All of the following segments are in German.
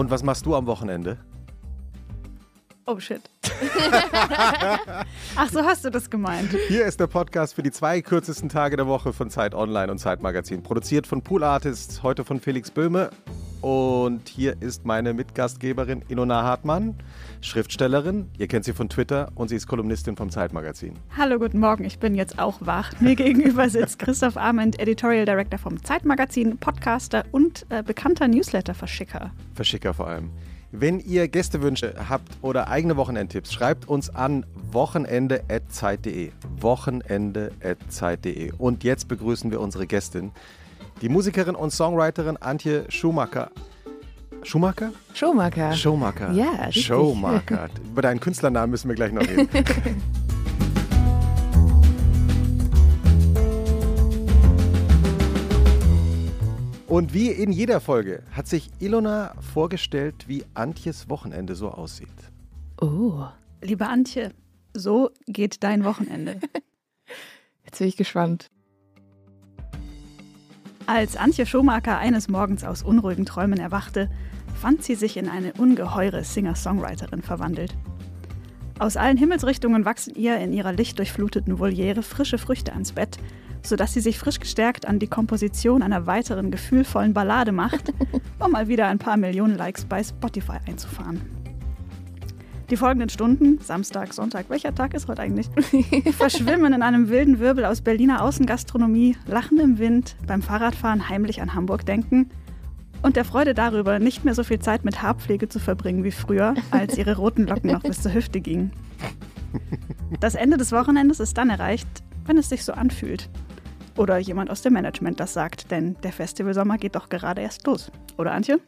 Und was machst du am Wochenende? Oh shit. Ach, so hast du das gemeint. Hier ist der Podcast für die zwei kürzesten Tage der Woche von Zeit Online und Zeit Magazin. Produziert von Pool Artists, heute von Felix Böhme. Und hier ist meine Mitgastgeberin Ilona Hartmann, Schriftstellerin. Ihr kennt sie von Twitter und sie ist Kolumnistin vom Zeitmagazin. Hallo, guten Morgen. Ich bin jetzt auch wach. Mir gegenüber sitzt Christoph Arment, Editorial Director vom Zeitmagazin, Podcaster und äh, bekannter Newsletter-Verschicker. Verschicker vor allem. Wenn ihr Gästewünsche habt oder eigene Wochenendtipps, schreibt uns an wochenende.zeit.de. Wochenende.zeit.de. Und jetzt begrüßen wir unsere Gästin, die Musikerin und Songwriterin Antje Schumacher. Schumacher? Schumacher. Schumacher. Ja, richtig. Schumacher. Über deinen Künstlernamen müssen wir gleich noch reden. Und wie in jeder Folge hat sich Ilona vorgestellt, wie Antjes Wochenende so aussieht. Oh, Liebe Antje, so geht dein Wochenende. jetzt bin ich gespannt. Als Antje Schumacher eines Morgens aus unruhigen Träumen erwachte, fand sie sich in eine ungeheure Singer-Songwriterin verwandelt. Aus allen Himmelsrichtungen wachsen ihr in ihrer lichtdurchfluteten Voliere frische Früchte ans Bett, sodass sie sich frisch gestärkt an die Komposition einer weiteren gefühlvollen Ballade macht, um mal wieder ein paar Millionen Likes bei Spotify einzufahren. Die folgenden Stunden, Samstag, Sonntag, welcher Tag ist heute eigentlich, verschwimmen in einem wilden Wirbel aus Berliner Außengastronomie, Lachen im Wind, beim Fahrradfahren heimlich an Hamburg denken und der Freude darüber, nicht mehr so viel Zeit mit Haarpflege zu verbringen wie früher, als ihre roten Locken noch bis zur Hüfte gingen. Das Ende des Wochenendes ist dann erreicht, wenn es sich so anfühlt. Oder jemand aus dem Management das sagt, denn der Festivalsommer geht doch gerade erst los. Oder Antje?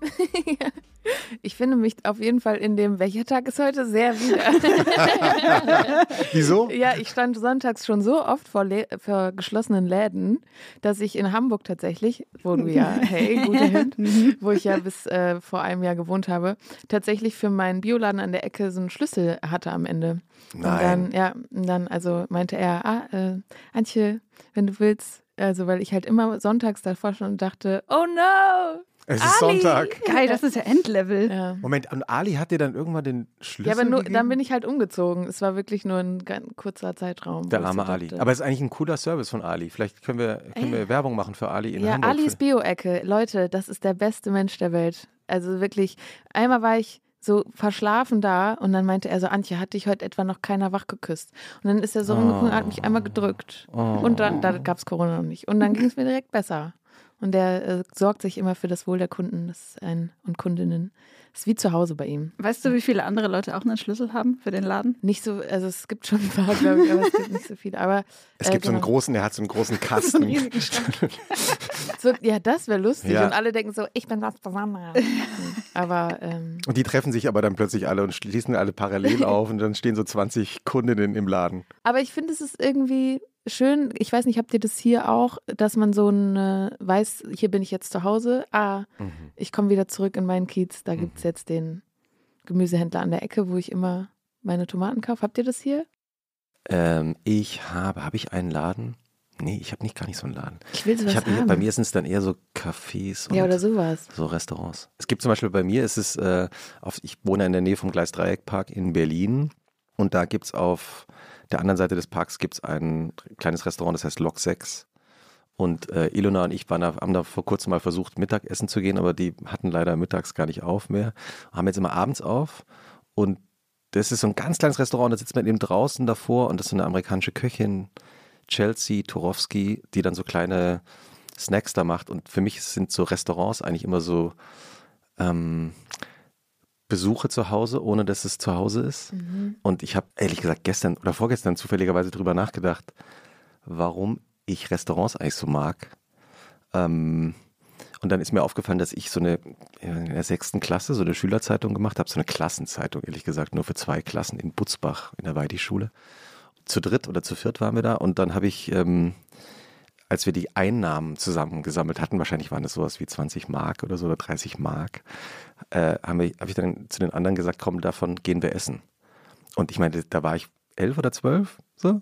Ich finde mich auf jeden Fall in dem, welcher Tag ist heute, sehr wieder. Wieso? ja, ich stand sonntags schon so oft vor, vor geschlossenen Läden, dass ich in Hamburg tatsächlich, wo du ja, hey, guter Hint, wo ich ja bis äh, vor einem Jahr gewohnt habe, tatsächlich für meinen Bioladen an der Ecke so einen Schlüssel hatte am Ende. Und Nein. dann, ja, und dann also meinte er, ah, äh, Antje, wenn du willst, also weil ich halt immer sonntags davor schon und dachte, oh no! Es ist Ali! Sonntag. Geil, das ist ja Endlevel. Ja. Moment, und Ali hat dir dann irgendwann den Schlüssel Ja, aber nur, gegeben? dann bin ich halt umgezogen. Es war wirklich nur ein ganz kurzer Zeitraum. Der arme Ali. dachte- Aber es ist eigentlich ein cooler Service von Ali. Vielleicht können wir, können wir Werbung machen für Ali in ja, Hamburg. Alis Bio-Ecke. Leute, das ist der beste Mensch der Welt. Also wirklich, einmal war ich so verschlafen da und dann meinte er so, Antje, hat dich heute etwa noch keiner wach geküsst? Und dann ist er so rumgeguckt und hat mich einmal gedrückt. Oh. Und dann, da gab es Corona noch nicht. Und dann ging es mir direkt besser. Und der äh, sorgt sich immer für das Wohl der Kunden das ein, und Kundinnen. Ist wie zu Hause bei ihm. Weißt du, wie viele andere Leute auch einen Schlüssel haben für den Laden? Nicht so, also es gibt schon ein paar, glaube ich, aber es gibt nicht so viele. Aber Es äh, gibt so einen genau. großen, der hat so einen großen Kasten. So, ja, das wäre lustig. Ja. Und alle denken so, ich bin das Besondere. Aber ähm, Und die treffen sich aber dann plötzlich alle und schließen alle parallel auf und dann stehen so 20 Kundinnen im Laden. Aber ich finde, es ist irgendwie schön, ich weiß nicht, habt ihr das hier auch, dass man so ein, äh, weiß, hier bin ich jetzt zu Hause, ah, Mhm. ich komme wieder zurück in meinen Kiez, da gibt es jetzt den Gemüsehändler an der Ecke, wo ich immer meine Tomaten kaufe. Habt ihr das hier? Ähm, ich habe, habe ich einen Laden? Nee, ich habe nicht gar nicht so einen Laden. Ich will sowas Ich hab, haben. bei mir sind es dann eher so Cafés und ja, oder sowas. so Restaurants. Es gibt zum Beispiel bei mir, ist es, äh, auf, ich wohne in der Nähe vom Gleisdreieckpark in Berlin und da gibt es auf der anderen Seite des Parks gibt's ein kleines Restaurant, das heißt Lok 6. Und äh, Ilona und ich waren da, haben da vor kurzem mal versucht, Mittagessen zu gehen, aber die hatten leider mittags gar nicht auf mehr. Haben jetzt immer abends auf. Und das ist so ein ganz kleines Restaurant, da sitzt man eben draußen davor und das ist so eine amerikanische Köchin, Chelsea Turowski, die dann so kleine Snacks da macht. Und für mich sind so Restaurants eigentlich immer so ähm, Besuche zu Hause, ohne dass es zu Hause ist. Und ich habe ehrlich gesagt gestern oder vorgestern zufälligerweise drüber nachgedacht, warum ich Restaurants eigentlich so mag. Ähm, und dann ist mir aufgefallen, dass ich so eine in der sechsten Klasse so eine Schülerzeitung gemacht habe, so eine Klassenzeitung, ehrlich gesagt, nur für zwei Klassen in Butzbach in der Weidi-Schule. Zu dritt oder zu viert waren wir da und dann habe ich, ähm, als wir die Einnahmen zusammengesammelt hatten, wahrscheinlich waren das sowas wie 20 Mark oder so oder 30 Mark, äh, habe ich, hab ich dann zu den anderen gesagt, komm, davon gehen wir essen. Und ich meine, da war ich elf oder zwölf, so.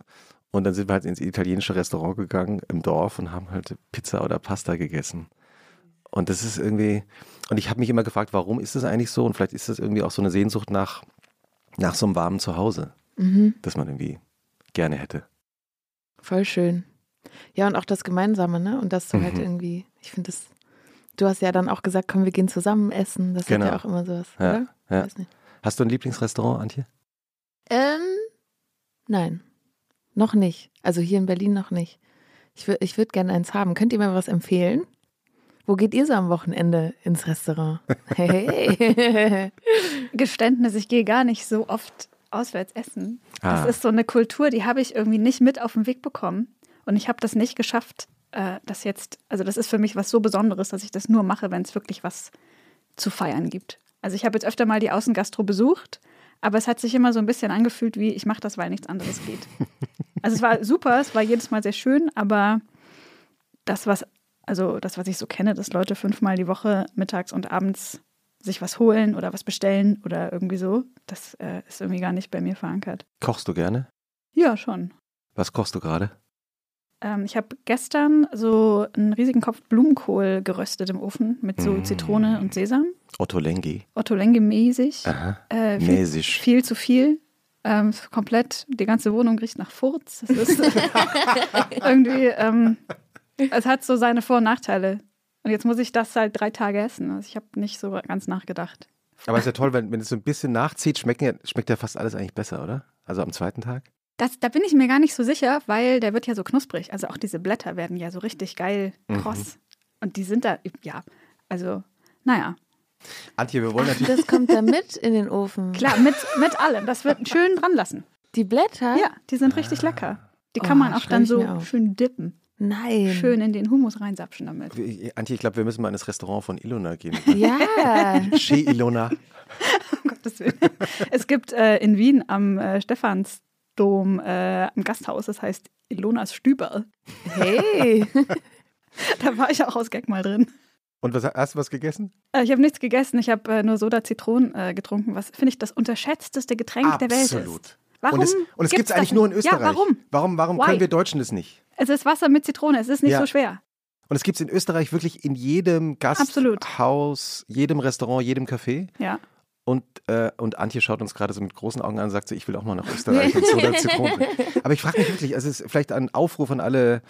Und dann sind wir halt ins italienische Restaurant gegangen im Dorf und haben halt Pizza oder Pasta gegessen. Und das ist irgendwie, und ich habe mich immer gefragt, warum ist das eigentlich so? Und vielleicht ist das irgendwie auch so eine Sehnsucht nach, nach so einem warmen Zuhause, Mhm. das man irgendwie gerne hätte. Voll schön. Ja, und auch das Gemeinsame, ne? Und dass du halt Mhm. irgendwie, ich finde das, du hast ja dann auch gesagt, komm, wir gehen zusammen essen. Das Genau. ist ja auch immer sowas, Ja, oder? ja. Hast du ein Lieblingsrestaurant, Antje? Ähm, nein. Noch nicht. Also hier in Berlin noch nicht. Ich, ich würde gerne eins haben. Könnt ihr mir was empfehlen? Wo geht ihr so am Wochenende ins Restaurant? Hey. Geständnis, ich gehe gar nicht so oft auswärts essen. Ah. Das ist so eine Kultur, die habe ich irgendwie nicht mit auf den Weg bekommen. Und ich habe das nicht geschafft, äh, das jetzt, also das ist für mich was so Besonderes, dass ich das nur mache, wenn es wirklich was zu feiern gibt. Also ich habe jetzt öfter mal die Außengastro besucht, aber es hat sich immer so ein bisschen angefühlt wie, ich mache das, weil nichts anderes geht. Also es war super, es war jedes Mal sehr schön, aber das, was, also das, was ich so kenne, dass Leute fünfmal die Woche mittags und abends sich was holen oder was bestellen oder irgendwie so, das äh, ist irgendwie gar nicht bei mir verankert. Kochst du gerne? Ja, schon. Was kochst du gerade? Ähm, ich habe gestern so einen riesigen Kopf Blumenkohl geröstet im Ofen mit so Mm. Zitrone und Sesam. Otto Lengi. Otto Lenge mäßig. Aha. Äh, viel, Mäßig. viel zu viel. Ähm, komplett, die ganze Wohnung riecht nach Furz. Das ist irgendwie, ähm, es hat so seine Vor- und Nachteile. Und jetzt muss ich das halt drei Tage essen. Also ich habe nicht so ganz nachgedacht. Aber ist ja toll, wenn, wenn es so ein bisschen nachzieht, schmeckt ja, schmeckt ja fast alles eigentlich besser, oder? Also am zweiten Tag? Das, da bin ich mir gar nicht so sicher, weil der wird ja so knusprig. Also auch diese Blätter werden ja so richtig geil Mhm. kross. Und die sind da, ja, also, naja. Antje, wir wollen Ach, natürlich. das kommt da mit in den Ofen. Klar, mit, mit allem. Das wird schön dran lassen. Die Blätter? Ja, die sind richtig Ah. lecker. Die Oh, kann man auch dann so schön dippen. Nein. Schön in den Humus reinsapschen damit. Antje, ich glaube, wir müssen mal in das Restaurant von Ilona gehen. Ja. Chez Ilona. Um Gottes Willen. Es gibt äh, in Wien am äh, Stephansdom äh, ein Gasthaus, das heißt Ilonas Stüberl. Hey. Da war ich auch aus Gag mal drin. Und was, hast du was gegessen? Äh, ich habe nichts gegessen, ich habe äh, nur Soda Zitronen äh, getrunken, was finde ich das unterschätzteste Getränk der Welt ist. Absolut. Warum und es, und es gibt es eigentlich nur in? Österreich. Ja, warum? Warum, warum Why? können wir Deutschen das nicht? Es ist Wasser mit Zitrone, es ist nicht Ja. so schwer. Und es gibt es in Österreich wirklich in jedem Absolut. Gasthaus, jedem Restaurant, jedem Café. Ja. Und, äh, und Antje schaut uns gerade so mit großen Augen an und sagt so, ich will auch mal nach Österreich und Soda Zitrone. Aber ich frage mich wirklich, also es ist vielleicht ein Aufruf an alle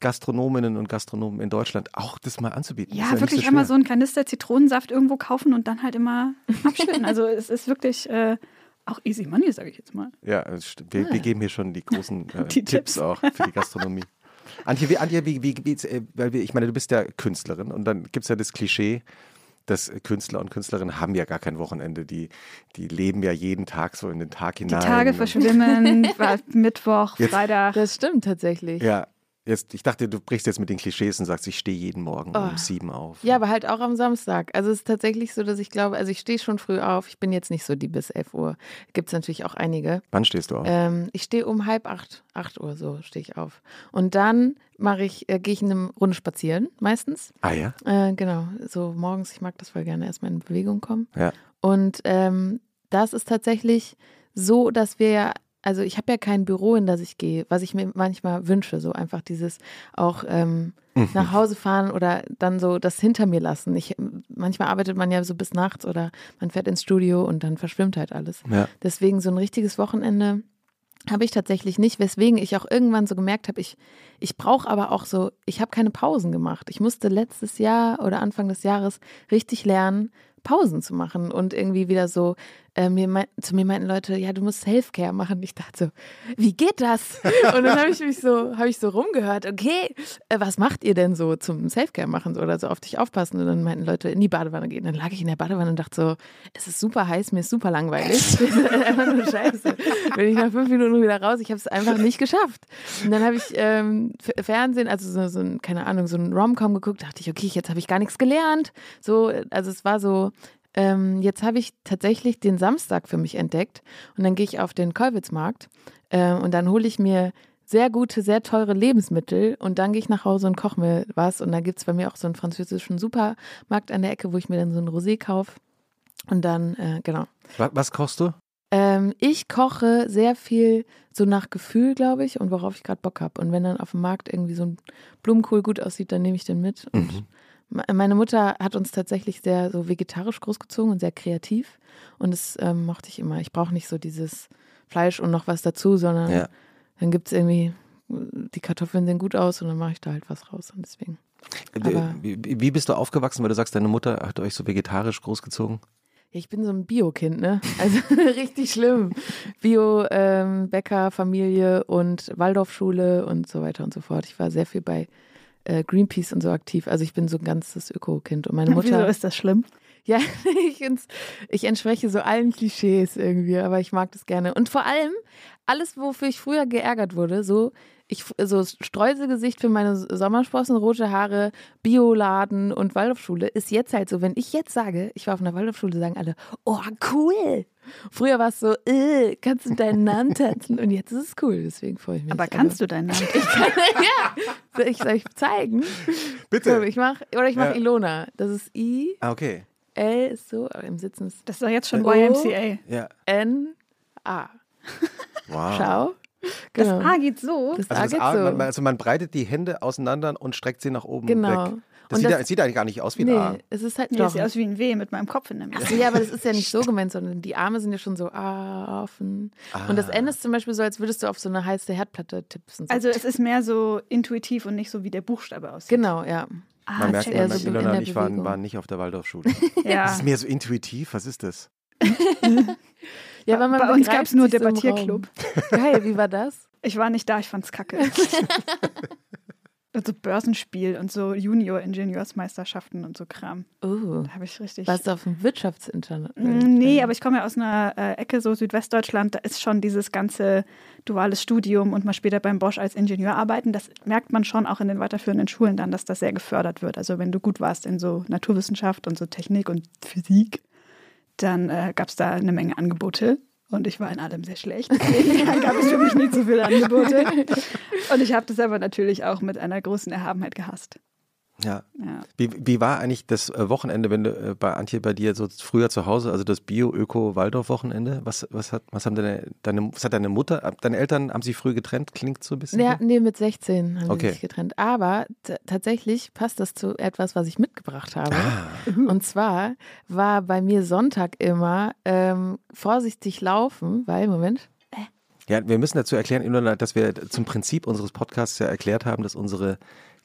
Gastronominnen und Gastronomen in Deutschland, auch das mal anzubieten. Ja, nicht wirklich so einmal so einen Kanister Zitronensaft irgendwo kaufen und dann halt immer abschütten. also es ist wirklich äh, auch easy money, sage ich jetzt mal. Ja, stimmt. wir, wir geben hier schon die großen äh, Die Tipps. Tipps. auch für die Gastronomie. Antje, wie, Antje, wie, wie, wie, äh, weil wir, ich meine, du bist ja Künstlerin und dann gibt es ja das Klischee, dass Künstler und Künstlerinnen haben ja gar kein Wochenende. Die, die leben ja jeden Tag so in den Tag Die hinein. Tage und- verschwimmen, Mittwoch, Jetzt- Freitag. Das stimmt tatsächlich. Ja, jetzt, ich dachte, du brichst jetzt mit den Klischees und sagst, ich stehe jeden Morgen Oh. um sieben auf. Ja, aber halt auch am Samstag. Also es ist tatsächlich so, dass ich glaube, also ich stehe schon früh auf. Ich bin jetzt nicht so die bis 11 Uhr. Gibt es natürlich auch einige. Wann stehst du auf? Ähm, ich stehe um halb acht, acht Uhr so stehe ich auf. Und dann mache ich, äh, gehe ich eine Runde spazieren meistens. ah ja? Äh, genau, so morgens, ich mag das voll gerne, erstmal in Bewegung kommen. Ja. Und ähm, das ist tatsächlich so, dass wir ja, also ich habe ja kein Büro, in das ich gehe, was ich mir manchmal wünsche, so einfach dieses auch ähm, Mhm. nach Hause fahren oder dann so das hinter mir lassen. Ich, manchmal arbeitet man ja so bis nachts oder man fährt ins Studio und dann verschwimmt halt alles. Ja. Deswegen so ein richtiges Wochenende habe ich tatsächlich nicht, weswegen ich auch irgendwann so gemerkt habe, ich, ich brauche aber auch so, ich habe keine Pausen gemacht. Ich musste letztes Jahr oder Anfang des Jahres richtig lernen, Pausen zu machen und irgendwie wieder so, äh, mir mein, zu mir meinten Leute, ja, du musst Selfcare machen. Ich dachte so, wie geht das? Und dann habe ich mich so, habe ich so rumgehört, okay, äh, was macht ihr denn so zum Selfcare machen oder so auf dich aufpassen? Und dann meinten Leute, in die Badewanne gehen. Dann lag ich in der Badewanne und dachte so, es ist super heiß, mir ist super langweilig. Einfach nur scheiße. Bin ich nach fünf Minuten wieder raus, ich habe es einfach nicht geschafft. Und dann habe ich ähm, Fernsehen, also so, so ein, keine Ahnung, so ein Rom-Com geguckt, dachte ich, okay, jetzt habe ich gar nichts gelernt. So, also es war so, ähm, jetzt habe ich tatsächlich den Samstag für mich entdeckt und dann gehe ich auf den Kollwitzmarkt äh, und dann hole ich mir sehr gute, sehr teure Lebensmittel und dann gehe ich nach Hause und koche mir was und da gibt es bei mir auch so einen französischen Supermarkt an der Ecke, wo ich mir dann so ein Rosé kaufe und dann, äh, genau. Was, was kochst du? Ähm, ich koche sehr viel so nach Gefühl, glaube ich, und worauf ich gerade Bock habe. Und wenn dann auf dem Markt irgendwie so ein Blumenkohl gut aussieht, dann nehme ich den mit und Mhm. Meine Mutter hat uns tatsächlich sehr so vegetarisch großgezogen und sehr kreativ. Und das ähm, mochte ich immer. Ich brauche nicht so dieses Fleisch und noch was dazu, sondern Ja. dann gibt es irgendwie, die Kartoffeln sehen gut aus und dann mache ich da halt was raus. Und deswegen. Aber- Wie, bist du aufgewachsen, weil du sagst, deine Mutter hat euch so vegetarisch großgezogen? Ich bin so ein Bio-Kind, ne? Also richtig schlimm. Bio, ähm, Bäcker, Familie und Waldorfschule und so weiter und so fort. Ich war sehr viel bei äh, Greenpeace und so aktiv. Also ich bin so ein ganzes Öko-Kind. Und meine Wieso Mutter. ist das schlimm? Ja, ich, ich entspreche so allen Klischees irgendwie, aber ich mag das gerne. Und vor allem, alles, wofür ich früher geärgert wurde, so, ich, so Streuselgesicht für meine Sommersprossen, rote Haare, Bioladen und Waldorfschule, ist jetzt halt so, wenn ich jetzt sage, ich war auf einer Waldorfschule, sagen alle, oh, cool. Früher war es so, äh, kannst du deinen Namen tanzen? Und jetzt ist es cool, deswegen freue ich mich. Aber kannst du deinen Namen? ja, soll ich soll ich zeigen? So, ich mach, oder ich mache Ja. Ilona. Das ist I, Ah, okay. L ist so, aber im Sitzen ist Das ist doch jetzt schon. YMCA. Ja. N, A. Wow. Schau. Das Genau. A geht so. Das Also, A das geht A, so. man, also man breitet die Hände auseinander und streckt sie nach oben Genau. weg. Das Und sieht, das- ja, sieht eigentlich gar nicht aus wie ein A. nee, es ist halt Nee, das sieht aus wie ein W mit meinem Kopf in der Mitte. Ja, aber das ist ja nicht so gemeint, sondern die Arme sind ja schon so ah, offen. Und das Ah. N ist zum Beispiel so, als würdest du auf so eine heiße Herdplatte tippsen. So. Also es ist mehr so intuitiv und nicht so, wie der Buchstabe aussieht. genau, ja. Ah, Man merkt, man so merkt in Ilona und ich waren, waren nicht auf der Waldorfschule. Das ja. ist mehr so intuitiv. Was ist das? ja weil man Bei uns gab es nur Debattierclub. Geil, wie war das? Ich war nicht da, ich fand's kacke. und so Börsenspiel und so Junior-Ingenieursmeisterschaften und so Kram. Oh. Da habe ich richtig. Warst du auf dem Wirtschaftsinternat? Mm, Nee, aber ich komme ja aus einer äh, Ecke, so Südwestdeutschland, da ist schon dieses ganze duales Studium und mal später beim Bosch als Ingenieur arbeiten. Das merkt man schon auch in den weiterführenden Schulen dann, dass das sehr gefördert wird. Also wenn du gut warst in so Naturwissenschaft und so Technik und Physik, dann äh, gab es da eine Menge Angebote. Und ich war in allem sehr schlecht. Deswegen gab es für mich nicht so viele Angebote. Und ich habe das aber natürlich auch mit einer großen Erhabenheit gehasst. Ja. Ja. Wie, wie war eigentlich das äh, Wochenende, wenn du äh, bei Antje bei dir so früher zu Hause, also das Bio-Öko-Waldorf-Wochenende? Was, was, hat, was haben deine, deine, was hat deine Mutter, deine Eltern, haben sie früh getrennt? Klingt so ein bisschen? Ja, nee, mit 16 haben Okay. sie sich getrennt. Aber tatsächlich passt das zu etwas, was ich mitgebracht habe. Ah, Und zwar war bei mir Sonntag immer ähm, vorsichtig laufen, weil, Moment, Ja, wir müssen dazu erklären, dass wir zum Prinzip unseres Podcasts ja erklärt haben, dass unsere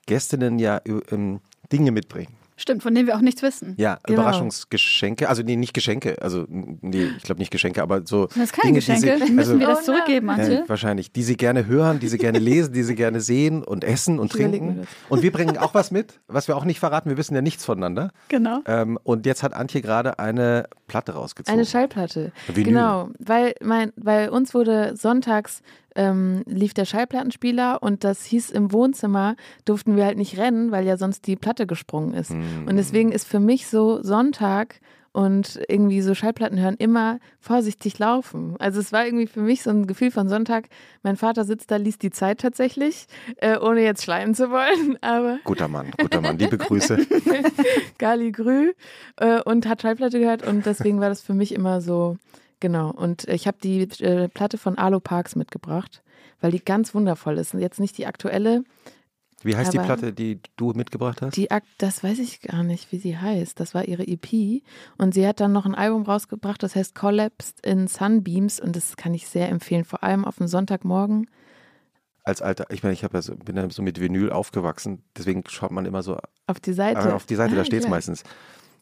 Gästinnen ja ähm, Dinge mitbringen. Stimmt, von denen wir auch nichts wissen. Ja, Genau. Überraschungsgeschenke, also nee, nicht Geschenke, also nee, ich glaube nicht Geschenke, aber so Das ist keine Dinge, die Geschenke. sie, Müssen also, wir das Oh, zurückgeben. Antje? ja, wahrscheinlich, die sie gerne hören, die sie gerne lesen, die sie gerne sehen und essen und Ich trinken. Und wir bringen auch was mit, was wir auch nicht verraten, wir wissen ja nichts voneinander. Genau. Ähm, und jetzt hat Antje gerade eine Platte rausgezogen. eine Schallplatte. Vinyl. Genau, weil mein, bei uns wurde sonntags ähm, lief der Schallplattenspieler und das hieß im Wohnzimmer, durften wir halt nicht rennen, weil ja sonst die Platte gesprungen ist. Mm. Und deswegen ist für mich so Sonntag und irgendwie so Schallplatten hören immer vorsichtig laufen. Also es war irgendwie für mich so ein Gefühl von Sonntag. Mein Vater sitzt da, liest die Zeit tatsächlich, äh, ohne jetzt schleimen zu wollen, aber Guter Mann, guter Mann, liebe Grüße. Gali Grü äh, und hat Schallplatte gehört und deswegen war das für mich immer so, genau. Und ich habe die äh, Platte von Alo Parks mitgebracht, weil die ganz wundervoll ist. Und jetzt nicht die aktuelle, Wie heißt die Platte, die du mitgebracht hast? die Ak das weiß ich gar nicht, wie sie heißt. Das war ihre EP und sie hat dann noch ein Album rausgebracht, das heißt Collapsed in Sunbeams und das kann ich sehr empfehlen, vor allem auf dem Sonntagmorgen. Als alter, ich meine, ich ja so, bin ja so mit Vinyl aufgewachsen, deswegen schaut man immer so Auf die Seite. äh, auf die Seite, Ah, da steht es meistens.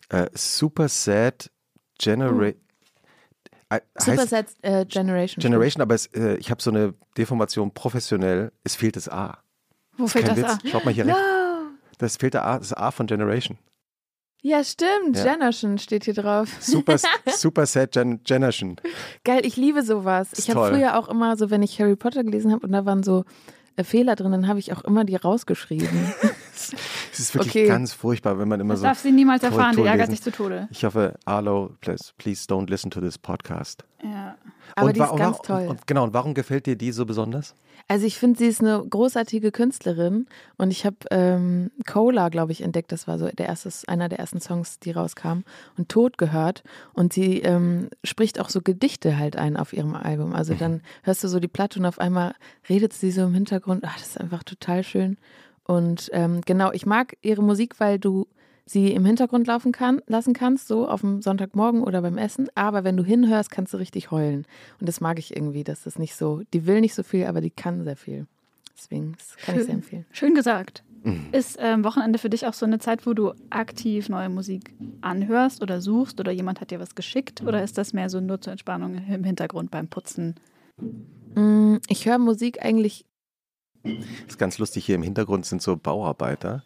Äh, Super Sad Generation. Super Sad äh, Generation. Generation, aber es, äh, ich habe so eine Deformation professionell, es fehlt das A. Wo fällt Kein das Witz. an? Schaut mal hier No. rechts. Das fehlt der A, das A von Generation. Ja, stimmt. Ja. Generation steht hier drauf. Super, super Sad Gen Generation. Geil, ich liebe sowas. Ist Ich habe früher auch immer so, wenn ich Harry Potter gelesen habe und da waren so äh, Fehler drin, dann habe ich auch immer die rausgeschrieben. Es ist wirklich Okay. ganz furchtbar, wenn man immer Das so. darf sie niemals erfahren, die ärgert sich zu Tode. Ich hoffe, Arlo, please, please don't listen to this podcast. Ja. Aber und die ist wa- ganz toll. Und, genau, und warum gefällt dir die so besonders? Also ich finde, sie ist eine großartige Künstlerin und ich habe ähm, Cola, glaube ich, entdeckt. Das war so der erste, einer der ersten Songs, die rauskamen und Tod gehört. Und sie ähm, spricht auch so Gedichte halt ein auf ihrem Album. Also dann hörst du so die Platte und auf einmal redet sie so im Hintergrund. Ach, das ist einfach total schön. Und ähm, genau, ich mag ihre Musik, weil du sie im Hintergrund laufen kann, lassen kannst, so auf dem Sonntagmorgen oder beim Essen. Aber wenn du hinhörst, kannst du richtig heulen. Und das mag ich irgendwie, dass das nicht so, die will nicht so viel, aber die kann sehr viel. Deswegen, das kann ich sehr empfehlen. Schön gesagt. Ist ähm, Wochenende für dich auch so eine Zeit, wo du aktiv neue Musik anhörst oder suchst oder jemand hat dir was geschickt? Oder ist das mehr so nur zur Entspannung im Hintergrund beim Putzen? Mm, Ich höre Musik eigentlich, Das ist ganz lustig, hier im Hintergrund sind so Bauarbeiter.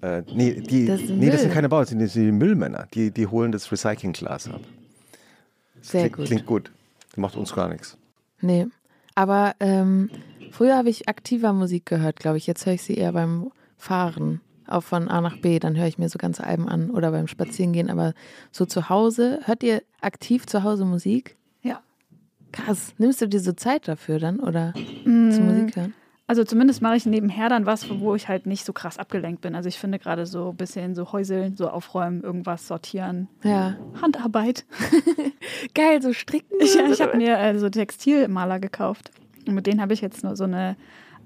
Äh, nee, die, Das nee, das sind keine Bauarbeiter, das sind das sind die Müllmänner. Die, die holen das Recyclingglas ab. Das Sehr klingt, gut. Klingt gut. Das macht uns gar nichts. nee. Aber ähm, früher habe ich aktiver Musik gehört, glaube ich. Jetzt höre ich sie eher beim Fahren. Auch von A nach B, dann höre ich mir so ganze Alben an oder beim Spazierengehen. Aber so zu Hause, hört ihr aktiv zu Hause Musik? Ja. Krass. Nimmst du dir so Zeit dafür dann oder Mm, zu Musik hören? Also zumindest mache ich nebenher dann was, wo ich halt nicht so krass abgelenkt bin. Also ich finde gerade so ein bisschen so Häuseln, so aufräumen, irgendwas sortieren. Ja. Handarbeit. Geil, so stricken. Ich, ich habe mir äh, so Textilmaler gekauft. Und mit denen habe ich jetzt nur so eine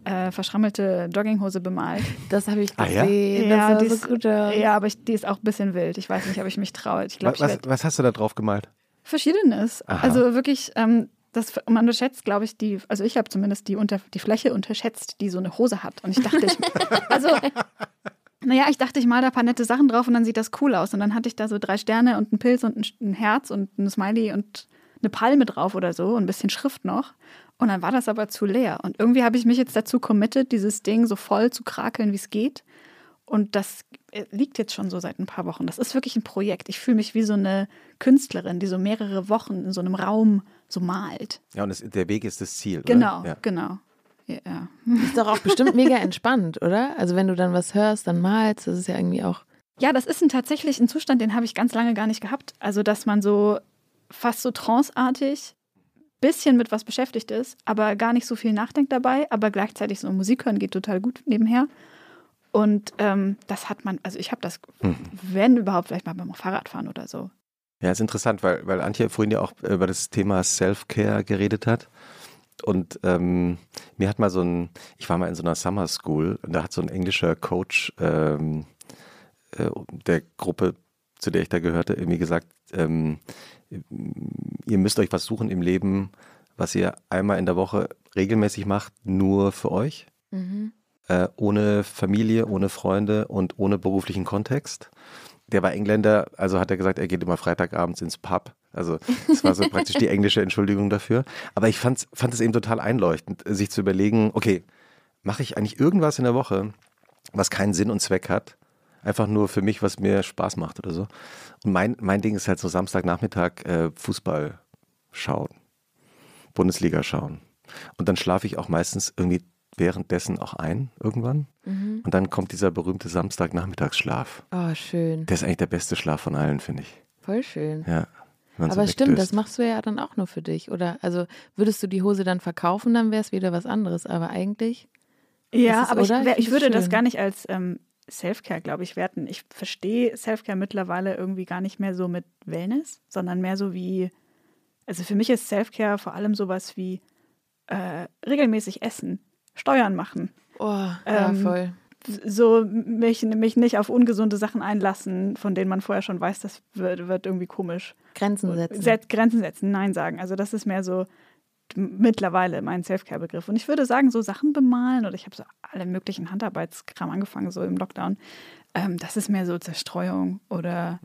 äh, verschrammelte Jogginghose bemalt. Das habe ich Ah, ja? gesehen. Ja, das die so ist- gut aus. Ja, aber ich, die ist auch ein bisschen wild. Ich weiß nicht, ob ich mich traue. Ich glaube, Was, ich was hast du da drauf gemalt? Verschiedenes. Aha. Also wirklich, ähm, das, man unterschätzt, glaube ich, die, also ich habe zumindest die, unter, die Fläche unterschätzt, die so eine Hose hat. Und ich dachte, ich, also, naja, ich dachte, ich mal da ein paar nette Sachen drauf und dann sieht das cool aus. Und dann hatte ich da so drei Sterne und einen Pilz und ein, ein Herz und ein Smiley und eine Palme drauf oder so und ein bisschen Schrift noch. Und dann war das aber zu leer. Und irgendwie habe ich mich jetzt dazu committed, dieses Ding so voll zu krakeln, wie es geht. Und das äh, liegt jetzt schon so seit ein paar Wochen. Das ist wirklich ein Projekt. Ich fühle mich wie so eine Künstlerin, die so mehrere Wochen in so einem Raum so malt. Ja, und das, der Weg ist das Ziel. Oder? Genau, Ja. genau. Ja, ja. Ist doch auch bestimmt mega entspannt, oder? Also wenn du dann was hörst, dann malst, das ist ja irgendwie auch. ja, das ist ein, tatsächlich ein Zustand, den habe ich ganz lange gar nicht gehabt. Also, dass man so fast so tranceartig bisschen mit was beschäftigt ist, aber gar nicht so viel nachdenkt dabei, aber gleichzeitig so Musik hören geht total gut nebenher. Und ähm, das hat man, also ich habe das, wenn überhaupt, vielleicht mal beim Fahrradfahren oder so. Ja, ist interessant, weil, weil Antje vorhin ja auch über das Thema Self-Care geredet hat. Und ähm, mir hat mal so ein, ich war mal in so einer Summer School und da hat so ein englischer Coach ähm, äh, der Gruppe, zu der ich da gehörte, irgendwie gesagt, ähm, ihr müsst euch was suchen im Leben, was ihr einmal in der Woche regelmäßig macht, nur für euch, äh, ohne Familie, ohne Freunde und ohne beruflichen Kontext. Der war Engländer, also hat er gesagt, er geht immer Freitagabends ins Pub. Also das war so praktisch die englische Entschuldigung dafür. Aber ich fand, fand es eben total einleuchtend, sich zu überlegen, okay, mache ich eigentlich irgendwas in der Woche, was keinen Sinn und Zweck hat, einfach nur für mich, was mir Spaß macht oder so. Und mein, mein Ding ist halt so Samstagnachmittag äh, Fußball schauen, Bundesliga schauen. Und dann schlafe ich auch meistens irgendwie währenddessen auch ein, irgendwann. Und dann kommt dieser berühmte Samstagnachmittagsschlaf. Oh, schön. Der ist eigentlich der beste Schlaf von allen, finde ich. Voll schön. Ja. man so Aber stimmt, das machst du ja dann auch nur für dich, oder? Also würdest du die Hose dann verkaufen, dann wäre es wieder was anderes. Aber eigentlich, Ja, Ist es, aber ich, oder? Ich wär- ich würde es das schön. gar nicht als ähm, Selfcare, glaube ich, werten. Ich verstehe Selfcare mittlerweile irgendwie gar nicht mehr so mit Wellness, sondern mehr so wie, also für mich ist Selfcare vor allem sowas wie äh, regelmäßig essen, Steuern machen, oh, ja, Ähm, voll. so mich, mich nicht auf ungesunde Sachen einlassen, von denen man vorher schon weiß, das wird, wird irgendwie komisch. Grenzen setzen. Set, Grenzen setzen, Nein sagen. Also das ist mehr so mittlerweile mein Selfcare-Begriff. Und ich würde sagen, so Sachen bemalen oder ich habe so alle möglichen Handarbeitskram angefangen, so im Lockdown. Ähm, das ist mehr so Zerstreuung oder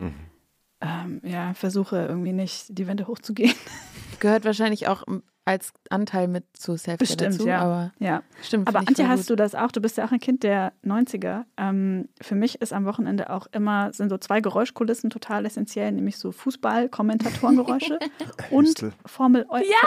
ähm, ja, versuche irgendwie nicht die Wände hochzugehen. Gehört wahrscheinlich auch als Anteil mit zu Selfcare Bestimmt, dazu. ja. Aber ja. stimmt. Aber Antje, hast gut. du das auch? Du bist ja auch ein Kind der 90er. Ähm, für mich ist am Wochenende auch immer, sind so zwei Geräuschkulissen total essentiell, nämlich so Fußball-Kommentatorengeräusche und Hüstel. Formel,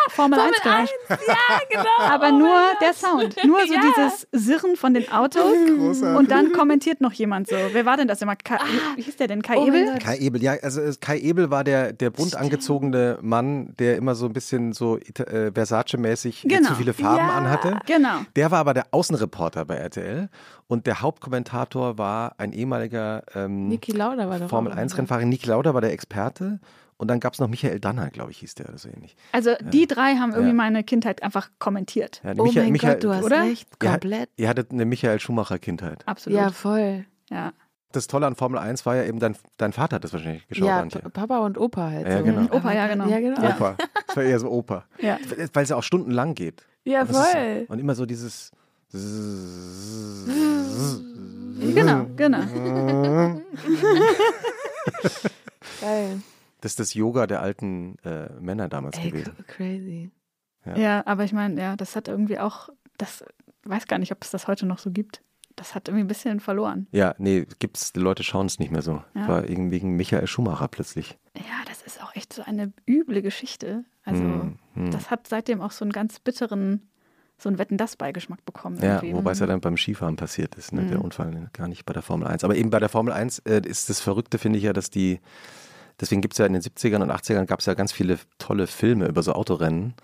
Formel, 1 Geräusche. Ja, genau. Aber nur der Sound, nur so Ja. dieses Sirren von den Autos und dann kommentiert noch jemand so. Wer war denn das immer? Kai, wie hieß der denn? Kai Oh Ebel? Kai Ebel, ja, also es- Kai Ebel war der, der bunt angezogene Mann, der immer so ein bisschen so Ita- äh, Versace-mäßig Genau. zu viele Farben Ja. anhatte. Genau. Der war aber der Außenreporter bei RTL und der Hauptkommentator war ein ehemaliger ähm, Niki Lauda war doch Formel auch 1-Rennfahrer. Niki Lauda war der Experte und dann gab es noch Michael Danner, glaube ich, hieß der oder so ähnlich. Also die drei haben irgendwie Ja. meine Kindheit einfach kommentiert. Ja, Oh Michael, mein Michael, Gott, du hast oder? recht. ihr, Komplett. ihr hattet eine Michael Schumacher-Kindheit. Absolut. Ja, voll. Ja. Das Tolle an Formel 1 war ja eben, dein, dein Vater hat das wahrscheinlich geschaut, ja, Antje. Papa und Opa halt. Ja, so. genau. Opa, ja, genau. Ja, genau. Opa. Das war eher so Opa. Ja. Weil es ja auch stundenlang geht. Ja, Und das ist- voll. Und immer so dieses. Genau, genau. Geil. Das ist das Yoga der alten äh, Männer damals Ey, gewesen. crazy. Ja. Ja, aber ich meine, ja, das hat irgendwie auch, das weiß gar nicht, ob es das heute noch so gibt. Das hat irgendwie ein bisschen verloren. Ja, nee, gibt's, die Leute schauen es nicht mehr so. Ja. War irgendwie wegen Michael Schumacher plötzlich. Ja, das ist auch echt so eine üble Geschichte. Also, Hm, hm. das hat seitdem auch so einen ganz bitteren, so einen Wetten-Das-Beigeschmack bekommen. Ja, irgendwie. wobei es ja dann beim Skifahren passiert ist, ne? der Mhm. Unfall, ne? gar nicht bei der Formel 1. Aber eben bei der Formel 1 äh, ist das Verrückte, finde ich ja, dass die, deswegen gibt es ja in den 70ern und 80ern gab es ja ganz viele tolle Filme über so Autorennen,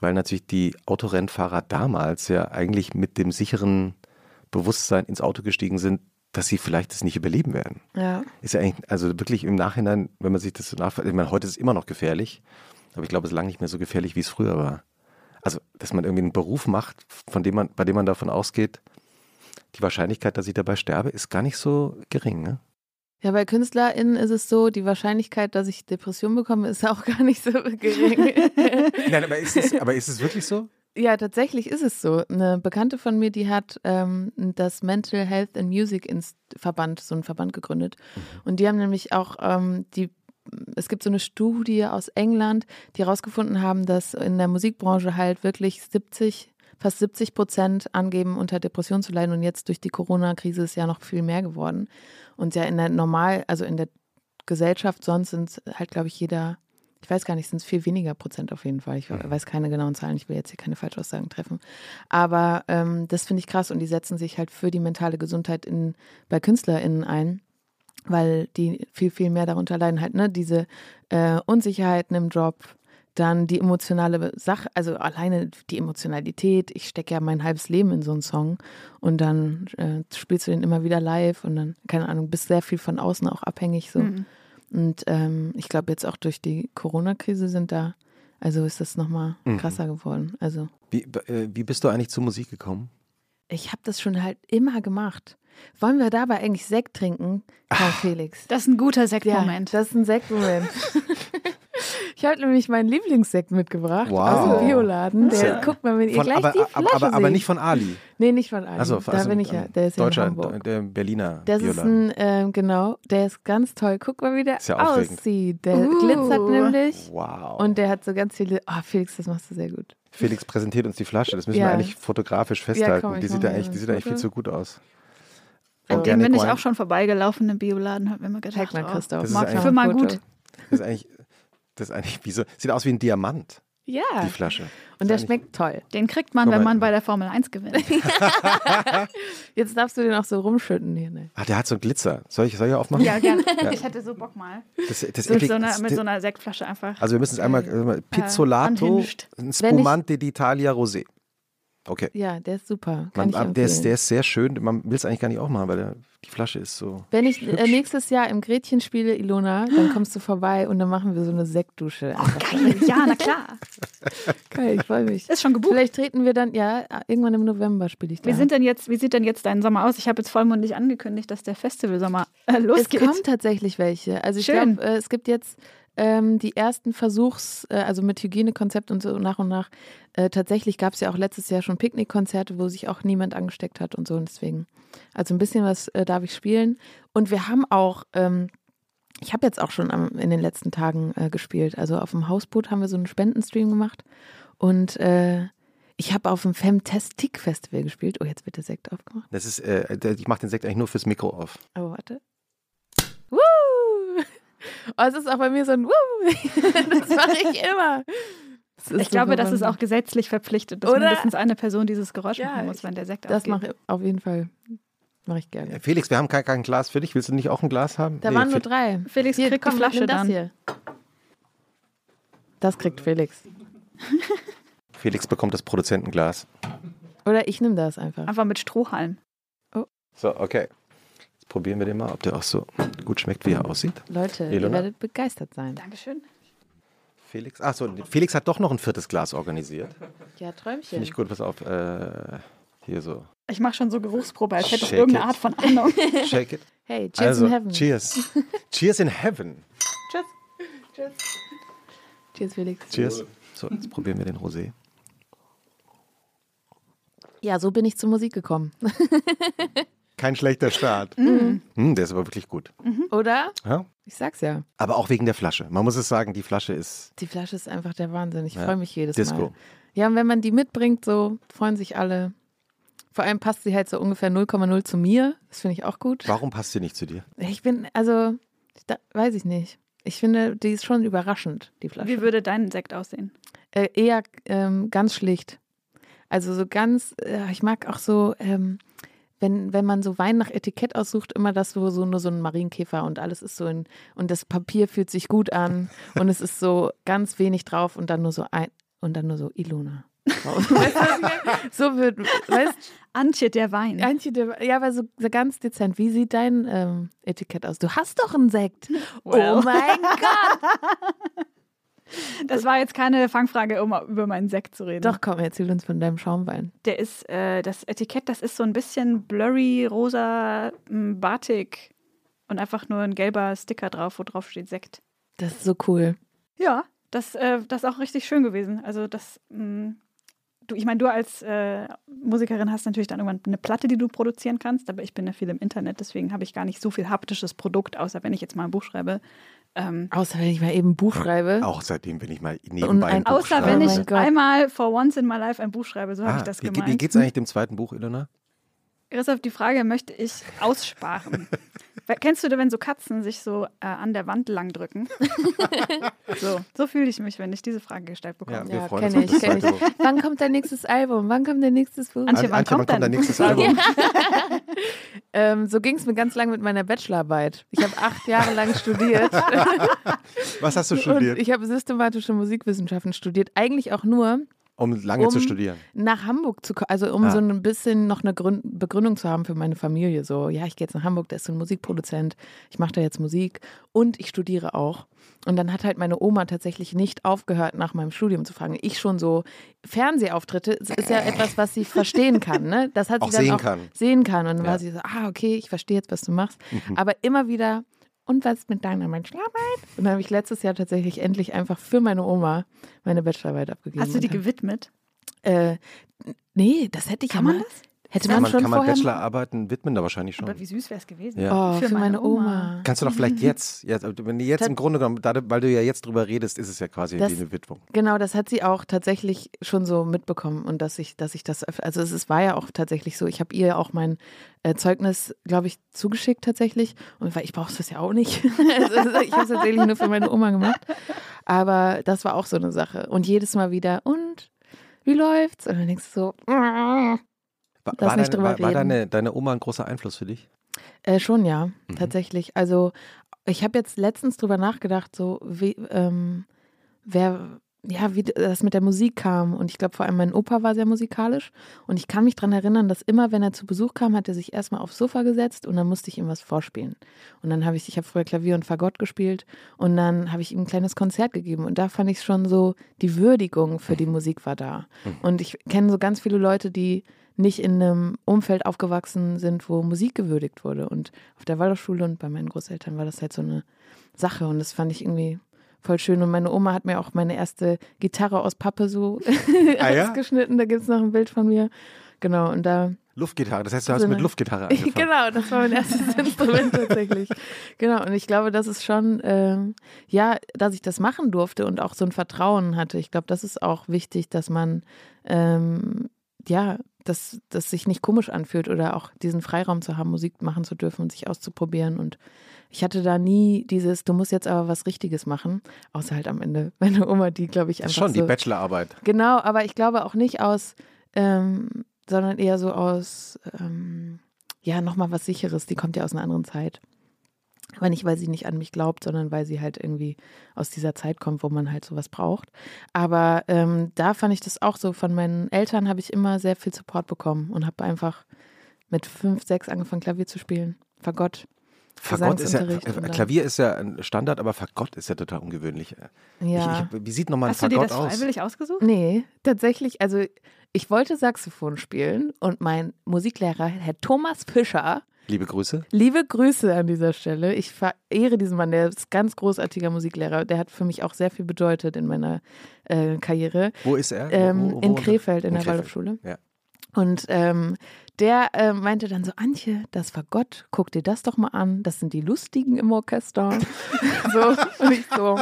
weil natürlich die Autorennfahrer damals ja eigentlich mit dem sicheren Bewusstsein ins Auto gestiegen sind, dass sie vielleicht das nicht überleben werden. Ja. Ist ja eigentlich, also wirklich im Nachhinein, wenn man sich das so nach, ich meine, heute ist es immer noch gefährlich, aber ich glaube, es ist lange nicht mehr so gefährlich, wie es früher war. Also, dass man irgendwie einen Beruf macht, von dem man, bei dem man davon ausgeht, die Wahrscheinlichkeit, dass ich dabei sterbe, ist gar nicht so gering. Ne? Ja, bei KünstlerInnen ist es so, die Wahrscheinlichkeit, dass ich Depression bekomme, ist auch gar nicht so gering. Nein, aber ist es, aber ist es wirklich so? Ja, tatsächlich ist es so. Eine Bekannte von mir, die hat ähm, das Mental Health and Music Inst Verband, so einen Verband gegründet. Und die haben nämlich auch ähm, die es gibt so eine Studie aus England, die herausgefunden haben, dass in der Musikbranche halt wirklich 70, fast 70 Prozent angeben, unter Depression zu leiden. Und jetzt durch die Corona-Krise ist ja noch viel mehr geworden. Und ja in der Normal, also in der Gesellschaft sonst sind halt, glaube ich, jeder, ich weiß gar nicht, sind es viel weniger Prozent auf jeden Fall. Ich weiß keine genauen Zahlen, ich will jetzt hier keine Falschaussagen treffen. Aber ähm, das finde ich krass und die setzen sich halt für die mentale Gesundheit in, bei KünstlerInnen ein weil die viel, viel mehr darunter leiden, halt, ne, diese äh, Unsicherheiten im Job, dann die emotionale Sache, also alleine die Emotionalität, ich stecke ja mein halbes Leben in so einen Song und dann äh, spielst du den immer wieder live und dann, keine Ahnung, bist sehr viel von außen auch abhängig so. Mhm. Und ähm, ich glaube jetzt auch durch die Corona-Krise sind da, also ist das nochmal Mhm. krasser geworden. Also Wie, äh, wie bist du eigentlich zur Musik gekommen? ich habe das schon halt immer gemacht. Wollen wir dabei eigentlich Sekt trinken, Karl Felix? Das ist ein guter Sektmoment. Ja, das ist ein Sektmoment. ich habe nämlich meinen Lieblingssekt mitgebracht Wow. aus dem Bioladen. Der, Sehr- guck mal, wenn ihr Von, gleich aber, die Flasche aber, aber, aber nicht von Ali. Nee, nicht von Ali. Also, da also bin ich ja. Der ist Deutscher, in Hamburg. der Berliner Das ist Bioladen. ein, ähm, genau, der ist ganz toll. Guck mal, wie der Ist ja aussieht. Der Uh. glitzert nämlich. Wow. Und der hat so ganz viele. Ah, Felix, das machst du sehr gut. Felix präsentiert uns die Flasche. Das müssen Ja. wir eigentlich fotografisch festhalten. komm, ich die sieht ja eigentlich, die sieht eigentlich viel zu gut aus. An dem bin ich auch schon vorbeigelaufen im Bioladen, habe mir mal gedacht, mal, oh, Christoph. Das ist für mal gut. Das ist eigentlich, das ist eigentlich wie so, sieht aus wie ein Diamant, Ja. die Flasche. Und der schmeckt toll. Den kriegt man, wenn mal. man bei der Formel 1 gewinnt. Jetzt darfst du den auch so rumschütten hier. Ne? Ah, der hat so einen Glitzer. Soll ich, soll ich aufmachen? ja, gerne. Ja. Ich hätte so Bock mal. Das, das Mit so, einer, mit so einer Sektflasche einfach. also wir müssen es einmal, äh, Pizzolato, ein Spumante d'Italia Rosé. Okay. Ja, der ist super. Kann Man, ich der, ist, der ist sehr schön. Man will es eigentlich gar nicht aufmachen, weil der, die Flasche ist so. Wenn ich äh, hübsch. nächstes Jahr im Gretchen spiele, Ilona, dann kommst du vorbei und dann machen wir so eine Sektdusche. Einfach. Geil, ja, na klar. Geil, ich freue mich. Ist schon gebucht. Vielleicht treten wir dann, ja, irgendwann im November spiele ich da. Wie, sind denn jetzt, wie sieht denn jetzt dein Sommer aus? Ich habe jetzt vollmundig angekündigt, dass der Festivalsommer äh, es losgeht. kommen tatsächlich welche. Also ich Schön. glaube, äh, es gibt jetzt ähm, die ersten Versuchs, äh, also mit Hygienekonzept und so nach und nach. Äh, tatsächlich gab es ja auch letztes Jahr schon Picknickkonzerte, wo sich auch niemand angesteckt hat und so. Und deswegen, also ein bisschen was äh, darf ich spielen. Und wir haben auch, ähm, ich habe jetzt auch schon am, in den letzten Tagen äh, gespielt. Also auf dem Hausboot haben wir so einen Spendenstream gemacht. Und äh, ich habe auf dem Femtastic Festival gespielt. Oh, jetzt wird der Sekt aufgemacht. Das ist, äh, ich mache den Sekt eigentlich nur fürs Mikro auf. Oh, warte. Woo! Oh, es ist auch bei mir so ein Woo! Das mache ich immer. Ich glaube, das ist auch gesetzlich verpflichtet, dass Oder? mindestens eine Person dieses Geräusch Ja, machen muss, wenn der Sekt Das mache ich auf jeden Fall. Mache ich gerne. Felix, wir haben kein, kein Glas für dich. Willst du nicht auch ein Glas haben? Da Nee, waren nur drei. Felix Hier, kriegt komm, die Flasche nimm das dann. hier. Das kriegt Felix. Felix bekommt das Produzentenglas. Oder ich nehme das einfach. Einfach mit Strohhalm. So, okay. Jetzt probieren wir den mal, ob der auch so gut schmeckt, wie er aussieht. Leute, ihr Ilona? werdet begeistert sein. Dankeschön. Felix, ach so, Felix hat doch noch ein viertes Glas organisiert. Ja, Träumchen. Finde ich gut, pass auf. Äh, Hier so. Ich mache schon so Geruchsprobe, als hätte ich irgendeine it. Art von Ahnung. Shake it. Hey, cheers also, in heaven. cheers. Cheers in heaven. Tschüss. Cheers, Felix. Cheers. So, jetzt probieren wir den Rosé. Ja, so bin ich zur Musik gekommen. Kein schlechter Start. Hm, der ist aber wirklich gut. Oder? Ja? Ich sag's ja. Aber auch wegen der Flasche. Man muss es sagen, die Flasche ist Die Flasche ist einfach der Wahnsinn. Ich Ja. freue mich jedes Disco. Mal. Ja, und wenn man die mitbringt, so freuen sich alle. Vor allem passt sie halt so ungefähr 0,0 zu mir. Das finde ich auch gut. Warum passt sie nicht zu dir? Ich bin, also, da, weiß ich nicht. Ich finde, die ist schon überraschend, die Flasche. Wie würde dein Sekt aussehen? Äh, eher ähm, ganz schlicht. Also so ganz, äh, ich mag auch so, ähm, wenn, wenn man so Wein nach Etikett aussucht, immer das so, so nur so ein Marienkäfer und alles ist so in, und das Papier fühlt sich gut an und es ist so ganz wenig drauf und dann nur so ein, und dann nur so Ilona. so wird, weißt Antje, der Wein. Antje, der- ja, aber so, so ganz dezent. Wie sieht dein ähm, Etikett aus? Du hast doch einen Sekt. Well. Oh mein Gott. Das war jetzt keine Fangfrage, um über meinen Sekt zu reden. Doch, komm, erzähl uns von deinem Schaumwein. Der ist, äh, das Etikett, das ist so ein bisschen blurry, rosa, m, Batik und einfach nur ein gelber Sticker drauf, wo drauf steht Sekt. Das ist so cool. Ja, das, äh, das ist auch richtig schön gewesen. Also das, mh, du, ich meine, du als äh, Musikerin hast natürlich dann irgendwann eine Platte, die du produzieren kannst, aber ich bin ja viel im Internet, deswegen habe ich gar nicht so viel haptisches Produkt, außer wenn ich jetzt mal ein Buch schreibe. Ähm, Außer wenn ich mal eben ein Buch schreibe. Auch seitdem, wenn ich mal Und nebenbei ein- ein Buch außer schreibe. wenn Oh ich Gott. einmal for once in my life ein Buch schreibe, so habe ah, ich das wie, gemeint. wie geht's eigentlich dem zweiten Buch, Ilona? Christoph, die Frage möchte ich aussparen. Kennst du, wenn so Katzen sich so äh, an der Wand langdrücken? so so fühle ich mich, wenn ich diese Frage gestellt bekomme. Ja, wir Ja, freuen uns kenne auf ich, das kenne ich. Wann kommt dein nächstes Album? Wann kommt dein nächstes Buch? Antje, wann Antje, kommt dein nächstes Album? Ähm, so ging es mir ganz lang mit meiner Bachelorarbeit. Ich habe acht Jahre lang studiert. Was hast du Und studiert? ich habe systematische Musikwissenschaften studiert. Eigentlich auch nur Um lange zu um- studieren. nach Hamburg zu kommen. Also um Ah. so ein bisschen noch eine Grün Begründung zu haben für meine Familie. So, ja, ich gehe jetzt nach Hamburg, da ist so ein Musikproduzent. Ich mache da jetzt Musik und ich studiere auch. Und dann hat halt meine Oma tatsächlich nicht aufgehört, nach meinem Studium zu fragen. Ich schon so, Fernsehauftritte das ist ja etwas, was sie verstehen kann. Ne? Das hat sie Auch dann sehen auch kann. sehen kann. Und dann Ja. war sie so, ah, okay, ich verstehe jetzt, was du machst. Mhm. Aber immer wieder, und was mit deiner Bachelorarbeit? Und dann habe ich letztes Jahr tatsächlich endlich einfach für meine Oma meine Bachelorarbeit abgegeben. Hast du die gewidmet? äh, nee, das hätte ich Kann ja man mal. das? Hätte Kann man man, schon kann man vorher. Bachelorarbeiten widmen? Da wahrscheinlich schon. Aber wie süß wäre es gewesen? Ja. Oh, für, meine Oma. Kannst du doch vielleicht jetzt, jetzt wenn du jetzt Tat- im Grunde genommen, weil du ja jetzt drüber redest, ist es ja quasi Das- wie eine Widmung. Genau, das hat sie auch tatsächlich schon so mitbekommen und dass ich, dass ich das, also es ist, war ja auch tatsächlich so. Ich habe ihr auch mein äh, Zeugnis, glaube ich, zugeschickt tatsächlich und weil ich brauche das ja auch nicht. also, ich habe es tatsächlich nur für meine Oma gemacht, aber das war auch so eine Sache und jedes Mal wieder und wie läuft's? Und dann denkst du so, War, war, drüber war, war deine, deine Oma ein großer Einfluss für dich? Äh, schon ja, Mhm. tatsächlich. Also ich habe jetzt letztens drüber nachgedacht, so wie, ähm, wer, ja, wie das mit der Musik kam. Und ich glaube vor allem mein Opa war sehr musikalisch. Und ich kann mich daran erinnern, dass immer, wenn er zu Besuch kam, hat er sich erstmal aufs Sofa gesetzt und dann musste ich ihm was vorspielen. Und dann habe ich, ich habe früher Klavier und Fagott gespielt und dann habe ich ihm ein kleines Konzert gegeben. Und da fand ich schon so, die Würdigung für die Musik war da. Und ich kenne so ganz viele Leute, die nicht in einem Umfeld aufgewachsen sind, wo Musik gewürdigt wurde. Und auf der Waldorfschule und bei meinen Großeltern war das halt so eine Sache. Und das fand ich irgendwie voll schön. Und meine Oma hat mir auch meine erste Gitarre aus Pappe so Ah ja? ausgeschnitten. Da gibt es noch ein Bild von mir. Genau, und da Luftgitarre, das heißt, du hast So mit Luftgitarre angefangen. genau, das war mein erstes Instrument tatsächlich. Genau, und ich glaube, das ist schon, ähm, ja, dass ich das machen durfte und auch so ein Vertrauen hatte. Ich glaube, das ist auch wichtig, dass man, ähm, ja, dass das sich nicht komisch anfühlt oder auch diesen Freiraum zu haben, Musik machen zu dürfen und sich auszuprobieren. Und ich hatte da nie dieses, du musst jetzt aber was Richtiges machen, außer halt am Ende meine Oma, die, glaube ich, Das ist einfach schon die so, Bachelorarbeit. Genau, aber ich glaube auch nicht aus, ähm, sondern eher so aus, ähm, ja, nochmal was Sicheres. Die kommt ja aus einer anderen Zeit. Aber nicht, weil sie nicht an mich glaubt, sondern weil sie halt irgendwie aus dieser Zeit kommt, wo man halt sowas braucht. Aber ähm, da fand ich das auch so. Von meinen Eltern habe ich immer sehr viel Support bekommen und habe einfach mit fünf, sechs angefangen, Klavier zu spielen. Fagott. Fagott ist ja, äh, Klavier ist ja ein Standard, aber Fagott ist ja total ungewöhnlich. Ja. Ich, ich, wie sieht nochmal ein Hast du dir Fagott das aus? freiwillig ausgesucht? Nee, tatsächlich, also ich wollte Saxophon spielen und mein Musiklehrer, Herr Thomas Fischer, Liebe Grüße. Liebe Grüße an dieser Stelle. Ich verehre diesen Mann, der ist ganz großartiger Musiklehrer. Der hat für mich auch sehr viel bedeutet in meiner äh, Karriere. Wo ist er? Ähm, wo, wo, in Krefeld, in, in der. Waldorfschule. Ja. Und ähm, der äh, meinte dann so, Antje, das Fagott, guck dir das doch mal an. Das sind die Lustigen im Orchester. so, und ich so,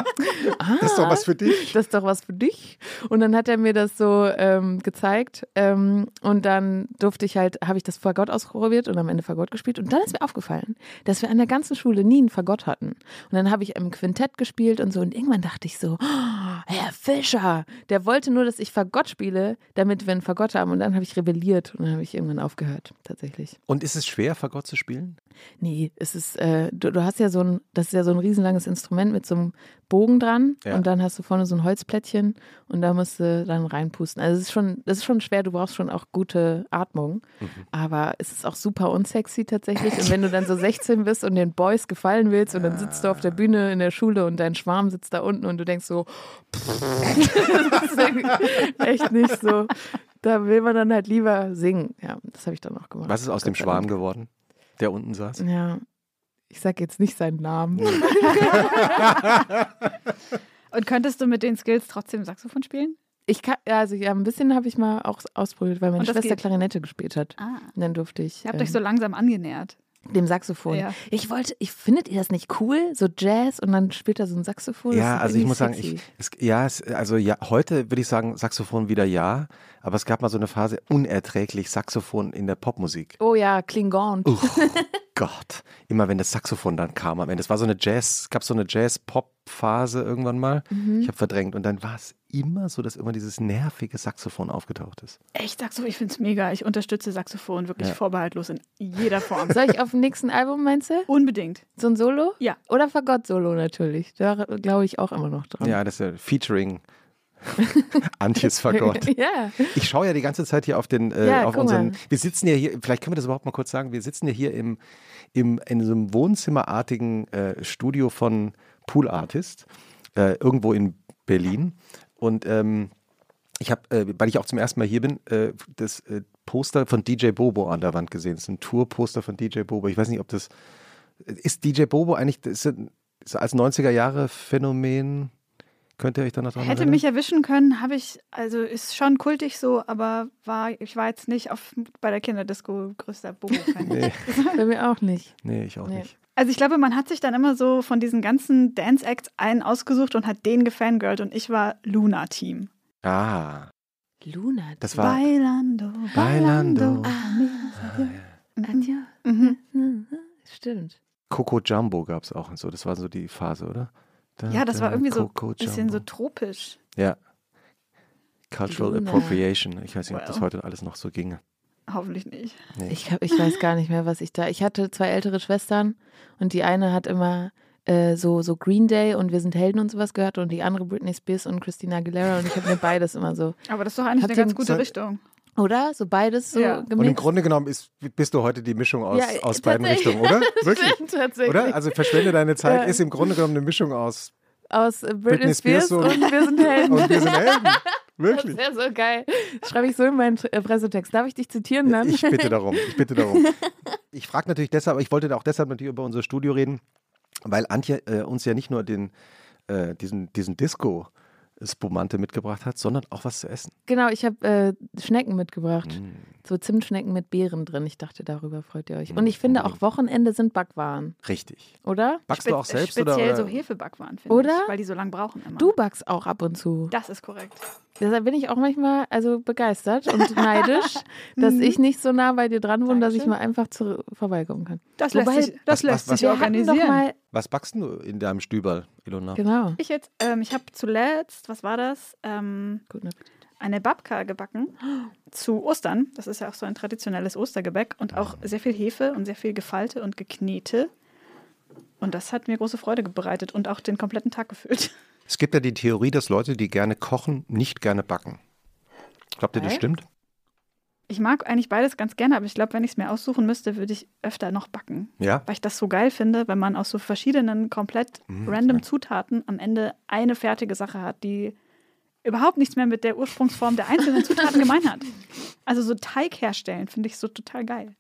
ah, Das ist doch was für dich. das ist doch was für dich. Und dann hat er mir das so ähm, gezeigt. Ähm, und dann durfte ich halt, habe ich das Fagott ausprobiert und am Ende Fagott gespielt. Und dann ist mir aufgefallen, dass wir an der ganzen Schule nie einen Fagott hatten. Und dann habe ich im Quintett gespielt und so. Und irgendwann dachte ich so, oh, Herr Fischer, der wollte nur, dass ich Fagott spiele, damit wir einen Fagott haben. Und dann habe ich rebelliert und dann habe ich irgendwann aufgehört, tatsächlich. Und ist es schwer, Fagott zu spielen? Nee, es ist, äh, du, du hast ja so ein, das ist ja so ein riesenlanges Instrument mit so einem Bogen dran Ja. und dann hast du vorne so ein Holzplättchen und da musst du dann reinpusten. Also es ist schon, das ist schon schwer, du brauchst schon auch gute Atmung, Mhm. aber es ist auch super unsexy tatsächlich. Und wenn du dann so 16 bist und den Boys gefallen willst und dann sitzt du auf der Bühne in der Schule und dein Schwarm sitzt da unten und du denkst so, das ist echt nicht so. Da will man dann halt lieber singen. Ja, das habe ich dann auch gemacht. Was ist aus dem Schwarm geworden, der unten saß? Ja, ich sag jetzt nicht seinen Namen. Und könntest du mit den Skills trotzdem Saxophon spielen? Ich kann, ja, also ja, ein bisschen habe ich mal auch ausprobiert, weil meine Schwester geht? Klarinette gespielt hat. Ah. Und dann durfte ich Ihr habt ähm, euch so langsam angenähert. Dem Saxophon. Ja. Ich wollte, ich findet ihr das nicht cool, so Jazz und dann spielt er so ein Saxophon. Ja, also ich muss sagen, sexy. ich, es, ja, es, also ja, heute würde ich sagen Saxophon wieder ja, aber es gab mal so eine Phase unerträglich Saxophon in der Popmusik. Oh ja, Klingon. Oh Gott, immer wenn das Saxophon dann kam am Ende. Es war so eine Jazz, es gab so eine Jazz-Pop-Phase irgendwann mal. Mhm. Ich habe verdrängt und dann war es immer so, dass immer dieses nervige Saxophon aufgetaucht ist. Echt Saxophon, ich finde es mega. Ich unterstütze Saxophon wirklich Ja. vorbehaltlos in jeder Form. Soll ich auf dem nächsten Album, meinst du? Unbedingt. So ein Solo? Ja. Oder Fagott-Solo natürlich. Da glaube ich auch immer noch dran. Ja, das ist ja Featuring Antjes Fagott. ja. Ich schaue ja die ganze Zeit hier auf den, äh, Ja, auf unseren. mal. Wir sitzen ja hier, vielleicht können wir das überhaupt mal kurz sagen, wir sitzen ja hier im, im, in so einem wohnzimmerartigen äh, Studio von Pool Artist, äh, irgendwo in Berlin. Und ähm, ich habe, äh, weil ich auch zum ersten Mal hier bin, äh, das äh, Poster von DJ Bobo an der Wand gesehen. Das ist ein Tourposter von DJ Bobo. Ich weiß nicht, ob das. Ist DJ Bobo eigentlich ist, ist als 90er Jahre Phänomen? Könnt ihr euch da noch dran Hätte erinnern? mich erwischen können, habe ich, also ist schon kultig so, aber war, ich war jetzt nicht auf, bei der Kinderdisco größter Bobo-Fan. Nee, Bei mir auch nicht. nee, ich auch Nee. nicht. Also ich glaube, man hat sich dann immer so von diesen ganzen Dance-Acts einen ausgesucht und hat den gefangirlt und ich war Luna-Team. Ah, Luna. das war. Bailando, Bailando. Adieu. Mhm. Stimmt. Coco Jumbo gab es auch und so. Das war so die Phase, oder? Da, Ja, das da, war irgendwie so ein bisschen so tropisch. Ja. Cultural Luna. Appropriation. Ich weiß nicht, ob das heute alles noch so ginge. Hoffentlich nicht. Nee. Ich, hab, ich weiß gar nicht mehr, was ich da. Ich hatte zwei ältere Schwestern und die eine hat immer äh, so, so Green Day und Wir sind Helden und sowas gehört und die andere Britney Spears und Christina Aguilera und ich habe mir beides immer so. Aber das ist doch eigentlich eine ganz gute Richtung. Oder? So beides so Ja. Und im gemixt. Grunde genommen ist, bist du heute die Mischung aus, Ja, aus beiden. Richtungen, oder? Wirklich? Tatsächlich. Oder? Also verschwende deine Zeit Ja. ist im Grunde genommen eine Mischung aus Aus äh, Britney, Britney Spears, Spears und, Wir sind Helden. und wir sind Helden. Das Wirklich. wäre so geil. Das schreibe ich so in meinen äh, Pressetext. Darf ich dich zitieren dann? Ich bitte darum. Ich bitte darum. Ich frage natürlich deshalb, aber ich wollte auch deshalb natürlich über unser Studio reden, weil Antje äh, uns ja nicht nur den, äh, diesen, diesen Disco Spumante mitgebracht hat, sondern auch was zu essen. Genau, ich habe äh, Schnecken mitgebracht. Mm. So Zimtschnecken mit Beeren drin. Ich dachte, darüber freut ihr euch. Mm, Und ich finde auch Wochenende sind Backwaren, Richtig. oder? Backst du auch Spe- selbst Speziell oder? so Hefebackwaren, finde Oder? ich, weil die so lang brauchen immer. Du backst auch ab und zu. Das ist korrekt. Deshalb bin ich auch manchmal also begeistert und neidisch, dass ich nicht so nah bei dir dran wohne, dass ich mal einfach zu, vorbeikommen kann. Das Wobei- lässt sich, das Was- lässt was- sich Wir hatten doch organisieren. mal, Was backst du in deinem Stüberl, Ilona? genau. Ich jetzt, ähm, ich habe zuletzt, was war das? Ähm, Guten Appetit. eine Babka gebacken zu Ostern. Das ist ja auch so ein traditionelles Ostergebäck und auch sehr viel Hefe und sehr viel Gefalte und Geknete. Und das hat mir große Freude bereitet und auch den kompletten Tag gefüllt. Es gibt ja die Theorie, dass Leute, die gerne kochen, nicht gerne backen. Glaubt ihr, das stimmt? Ich mag eigentlich beides ganz gerne, aber ich glaube, wenn ich es mir aussuchen müsste, würde ich öfter noch backen. Ja. Weil ich das so geil finde, wenn man aus so verschiedenen, komplett Mhm, random ja. Zutaten am Ende eine fertige Sache hat, die überhaupt nichts mehr mit der Ursprungsform der einzelnen Zutaten gemein hat. Also so Teig herstellen finde ich so total geil.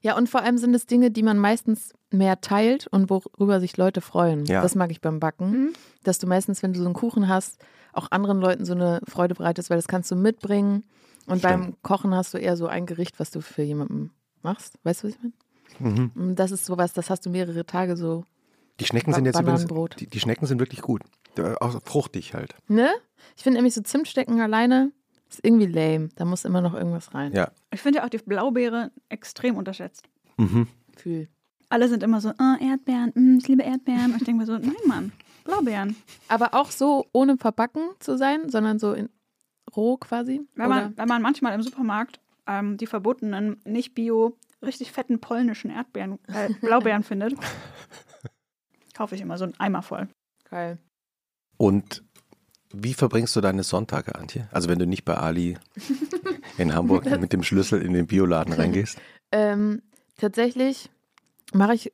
Ja, und vor allem sind es Dinge, die man meistens mehr teilt und worüber sich Leute freuen. Ja. Das mag ich beim Backen. Mhm. Dass du meistens, wenn du so einen Kuchen hast, auch anderen Leuten so eine Freude bereitest, weil das kannst du mitbringen. Und Stimmt. beim Kochen hast du eher so ein Gericht, was du für jemanden machst. Weißt du, was ich meine? Mhm. Das ist sowas, das hast du mehrere Tage so. Die Schnecken sind jetzt übrigens, die, die Schnecken sind wirklich gut. Äh, Auch fruchtig halt. Ne? Ich finde nämlich so Zimtstecken alleine ist irgendwie lame. Da muss immer noch irgendwas rein. Ja. Ich finde ja auch die Blaubeere extrem unterschätzt. Mhm. Fühl. Alle sind immer so, oh, Erdbeeren, mm, ich liebe Erdbeeren. Und ich denke mir so, nein, Mann, Blaubeeren. Aber auch so ohne verbacken zu sein, sondern so in roh quasi. Wenn Oder? man, wenn man manchmal im Supermarkt ähm, die verbotenen, nicht bio, richtig fetten polnischen Erdbeeren, äh, Blaubeeren findet, kaufe ich immer so einen Eimer voll. Geil. Und wie verbringst du deine Sonntage, Antje? Also wenn du nicht bei Ali in Hamburg mit dem Schlüssel in den Bioladen reingehst. Ähm, tatsächlich mache ich,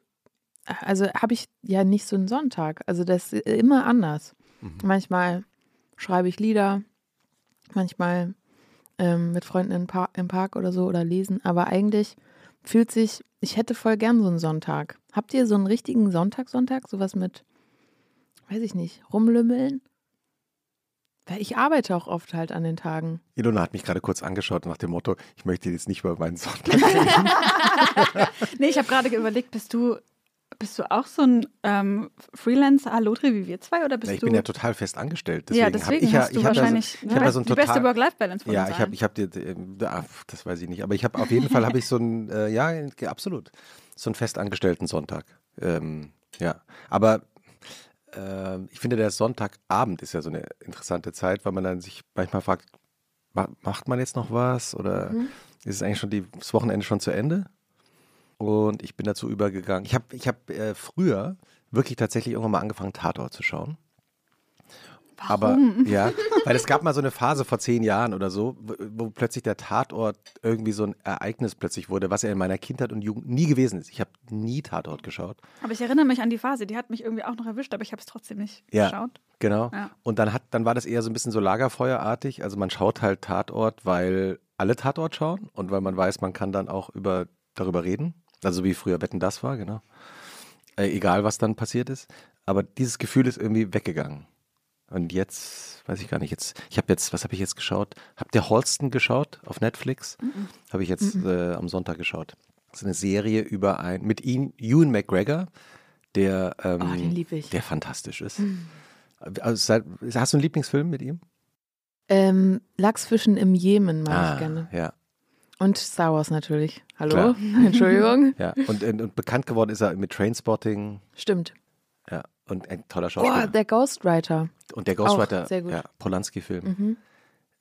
also habe ich ja nicht so einen Sonntag. Also das ist immer anders. Mhm. Manchmal schreibe ich Lieder, manchmal ähm, mit Freunden im, Par im Park oder so oder lesen. Aber eigentlich fühlt sich, ich hätte voll gern so einen Sonntag. Habt ihr so einen richtigen Sonntag, Sonntag? Sowas mit, weiß ich nicht, rumlümmeln? Weil ich arbeite auch oft halt an den Tagen. Ilona hat mich gerade kurz angeschaut nach dem Motto, ich möchte jetzt nicht über meinen Sonntag reden. Nee, ich habe gerade überlegt, bist du, bist du auch so ein ähm, Freelancer Lotri wie wir zwei oder bist Na, ich du? bin ja total fest angestellt. Deswegen ja, hab deswegen ich ja, hast du ich hab wahrscheinlich ja so, ich hab ja so ein die beste total, Work-Life-Balance von Ja, ich habe, ich habe dir, äh, ah, das weiß ich nicht, aber ich habe auf jeden Fall habe ich so einen, äh, ja, absolut, so einen festangestellten Sonntag. Ähm, ja, aber ähm, ich finde, der Sonntagabend ist ja so eine interessante Zeit, weil man dann sich manchmal fragt, ma- macht man jetzt noch was oder Mhm. ist es eigentlich schon die, das Wochenende schon zu Ende? Und ich bin dazu übergegangen. Ich habe ich hab, äh, früher wirklich tatsächlich irgendwann mal angefangen, Tatort zu schauen. Aber ja, weil es gab mal so eine Phase vor zehn Jahren oder so, wo, wo plötzlich der Tatort irgendwie so ein Ereignis plötzlich wurde, was er in meiner Kindheit und Jugend nie gewesen ist. Ich habe nie Tatort geschaut. Aber ich erinnere mich an die Phase, die hat mich irgendwie auch noch erwischt, aber ich habe es trotzdem nicht Ja. geschaut. Genau. Ja. Und dann hat, dann war das eher so ein bisschen so Lagerfeuerartig. Also man schaut halt Tatort, weil alle Tatort schauen und weil man weiß, man kann dann auch über darüber reden. Also wie früher Wetten das war, genau. Äh, egal was dann passiert ist. Aber dieses Gefühl ist irgendwie weggegangen. Und jetzt, weiß ich gar nicht, jetzt, ich habe jetzt, was habe ich jetzt geschaut? Habt ihr Holston geschaut auf Netflix? Habe ich jetzt äh, am Sonntag geschaut. Das ist eine Serie über ein, mit ihm, Ewan McGregor, der, ähm, Oh, den lieb ich. der fantastisch ist. Also, seit- hast du einen Lieblingsfilm mit ihm? Ähm, Lachsfischen im Jemen mag ich gerne. ja, Und Star Wars natürlich. Hallo? Klar. Entschuldigung. ja. Und, und, bekannt geworden ist er mit Trainspotting. Stimmt. Ja, und ein toller Oh, Schauspieler. der Ghostwriter. und der Ghostwriter, sehr gut. ja, Polanski-Film. Mhm.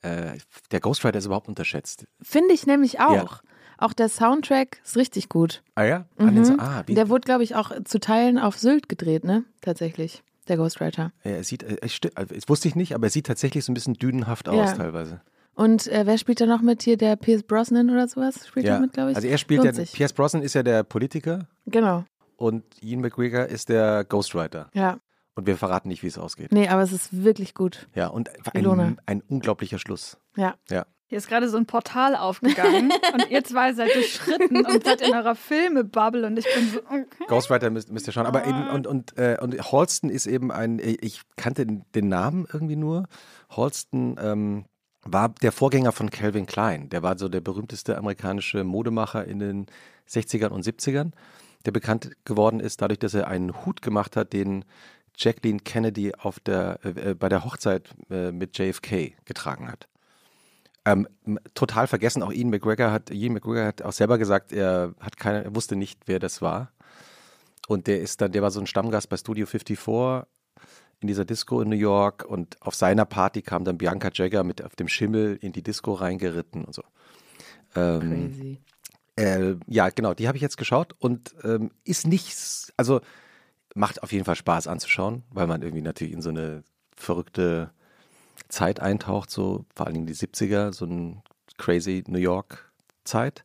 Äh, der Ghostwriter ist überhaupt unterschätzt. Finde ich nämlich auch. Ja. Auch der Soundtrack ist richtig gut. Ah ja? Mhm. so, ah, wie, Der wurde, glaube ich, auch zu Teilen auf Sylt gedreht, ne? Tatsächlich. Der Ghostwriter. Ja, er sieht, äh, es also, das wusste ich nicht, aber er sieht tatsächlich so ein bisschen dünenhaft aus Ja. teilweise. Und äh, wer spielt da noch mit hier? Der Pierce Brosnan oder sowas? Spielt Ja. da mit, glaube ich? Also er spielt ja. Pierce Brosnan ist ja der Politiker Genau. und Ian McGregor ist der Ghostwriter. Ja. Und wir verraten nicht, wie es ausgeht. Nee, aber es ist wirklich gut. Ja, und ein, ein unglaublicher Schluss. Ja. Ja. Hier ist gerade so ein Portal aufgegangen und ihr zwei seid durchschritten und seid in eurer Filme-Bubble und ich bin so, okay. Ghostwriter müsst, müsst ihr schauen. Aber eben, und, und, äh, und Halston ist eben ein, ich kannte den, Namen irgendwie nur. Halston ähm, war der Vorgänger von Calvin Klein. Der war so der berühmteste amerikanische Modemacher in den 60ern und 70ern, der bekannt geworden ist dadurch, dass er einen Hut gemacht hat, den Jacqueline Kennedy auf der, äh, bei der Hochzeit äh, mit JFK getragen hat. Ähm, total vergessen, auch Ian McGregor hat, Ian McGregor hat auch selber gesagt, er hat keine, er wusste nicht, wer das war. Und der ist dann, der war so ein Stammgast bei Studio 54 in dieser Disco in New York und auf seiner Party kam dann Bianca Jagger mit auf dem Schimmel in die Disco reingeritten und so. Ähm, Crazy. äh, ja, genau, die habe ich jetzt geschaut und ähm, ist nichts, also macht auf jeden Fall Spaß anzuschauen, weil man irgendwie natürlich in so eine verrückte Zeit eintaucht, so vor allen Dingen die 70er, so ein crazy New York Zeit.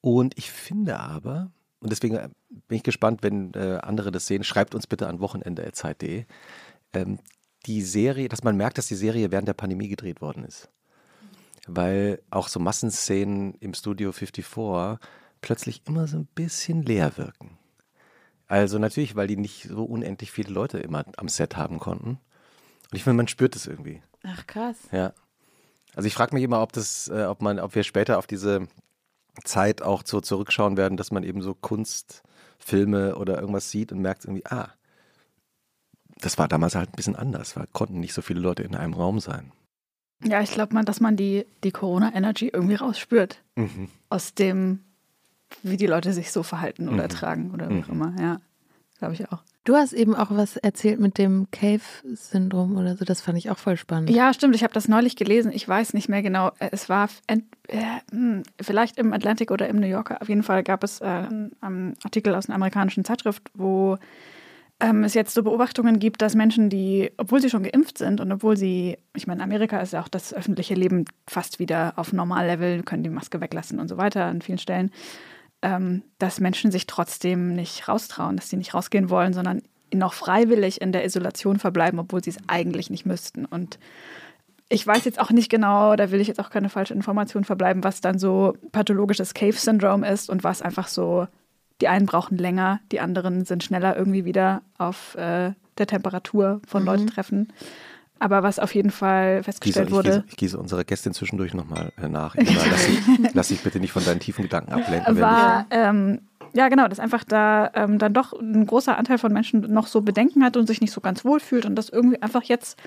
Und ich finde aber, und deswegen äh, bin ich gespannt, wenn äh, andere das sehen, schreibt uns bitte an wochenende.zeit.de. Ähm, die Serie, dass man merkt, dass die Serie während der Pandemie gedreht worden ist. Weil auch so Massenszenen im Studio 54 plötzlich immer so ein bisschen leer wirken. Also natürlich, weil die nicht so unendlich viele Leute immer am Set haben konnten. Und ich finde, man spürt es irgendwie. Ach krass. Ja. Also ich frage mich immer, ob das, äh, ob man, ob wir später auf diese Zeit auch so zurückschauen werden, dass man eben so Kunstfilme oder irgendwas sieht und merkt irgendwie, ah, das war damals halt ein bisschen anders, weil konnten nicht so viele Leute in einem Raum sein. Ja, ich glaube dass man die, die Corona-Energy irgendwie rausspürt. Mhm. Aus dem, wie die Leute sich so verhalten oder Mhm. tragen oder wie auch Mhm. immer. Ja, glaube ich auch. Du hast eben auch was erzählt mit dem Cave-Syndrom oder so. Das fand ich auch voll spannend. Ja, stimmt. Ich habe das neulich gelesen. Ich weiß nicht mehr genau. Äh, Es war ent, äh, hm, vielleicht im Atlantic oder im New Yorker. Auf jeden Fall gab es äh, einen, einen Artikel aus einer amerikanischen Zeitschrift, wo ähm, es jetzt so Beobachtungen gibt, dass Menschen, die, obwohl sie schon geimpft sind und obwohl sie, ich meine, in Amerika ist ja auch das öffentliche Leben fast wieder auf Normallevel, können die Maske weglassen und so weiter an vielen Stellen, ähm, dass Menschen sich trotzdem nicht raustrauen, dass sie nicht rausgehen wollen, sondern noch freiwillig in der Isolation verbleiben, obwohl sie es eigentlich nicht müssten. Und ich weiß jetzt auch nicht genau, da will ich jetzt auch keine falsche Information verbleiben, was dann so pathologisches Cave-Syndrom ist und was einfach so, die einen brauchen länger, die anderen sind schneller irgendwie wieder auf äh, der Temperatur von Mhm. Leuten treffen. Aber was auf jeden Fall festgestellt ich, wurde. gieße, ich gieße unsere Gästin zwischendurch nochmal äh, nach. Ina, lass, dich, lass dich bitte nicht von deinen tiefen Gedanken ablenken. war, ähm, ja genau, dass einfach da ähm, dann doch ein großer Anteil von Menschen noch so Bedenken hat und sich nicht so ganz wohl fühlt und das irgendwie einfach jetzt,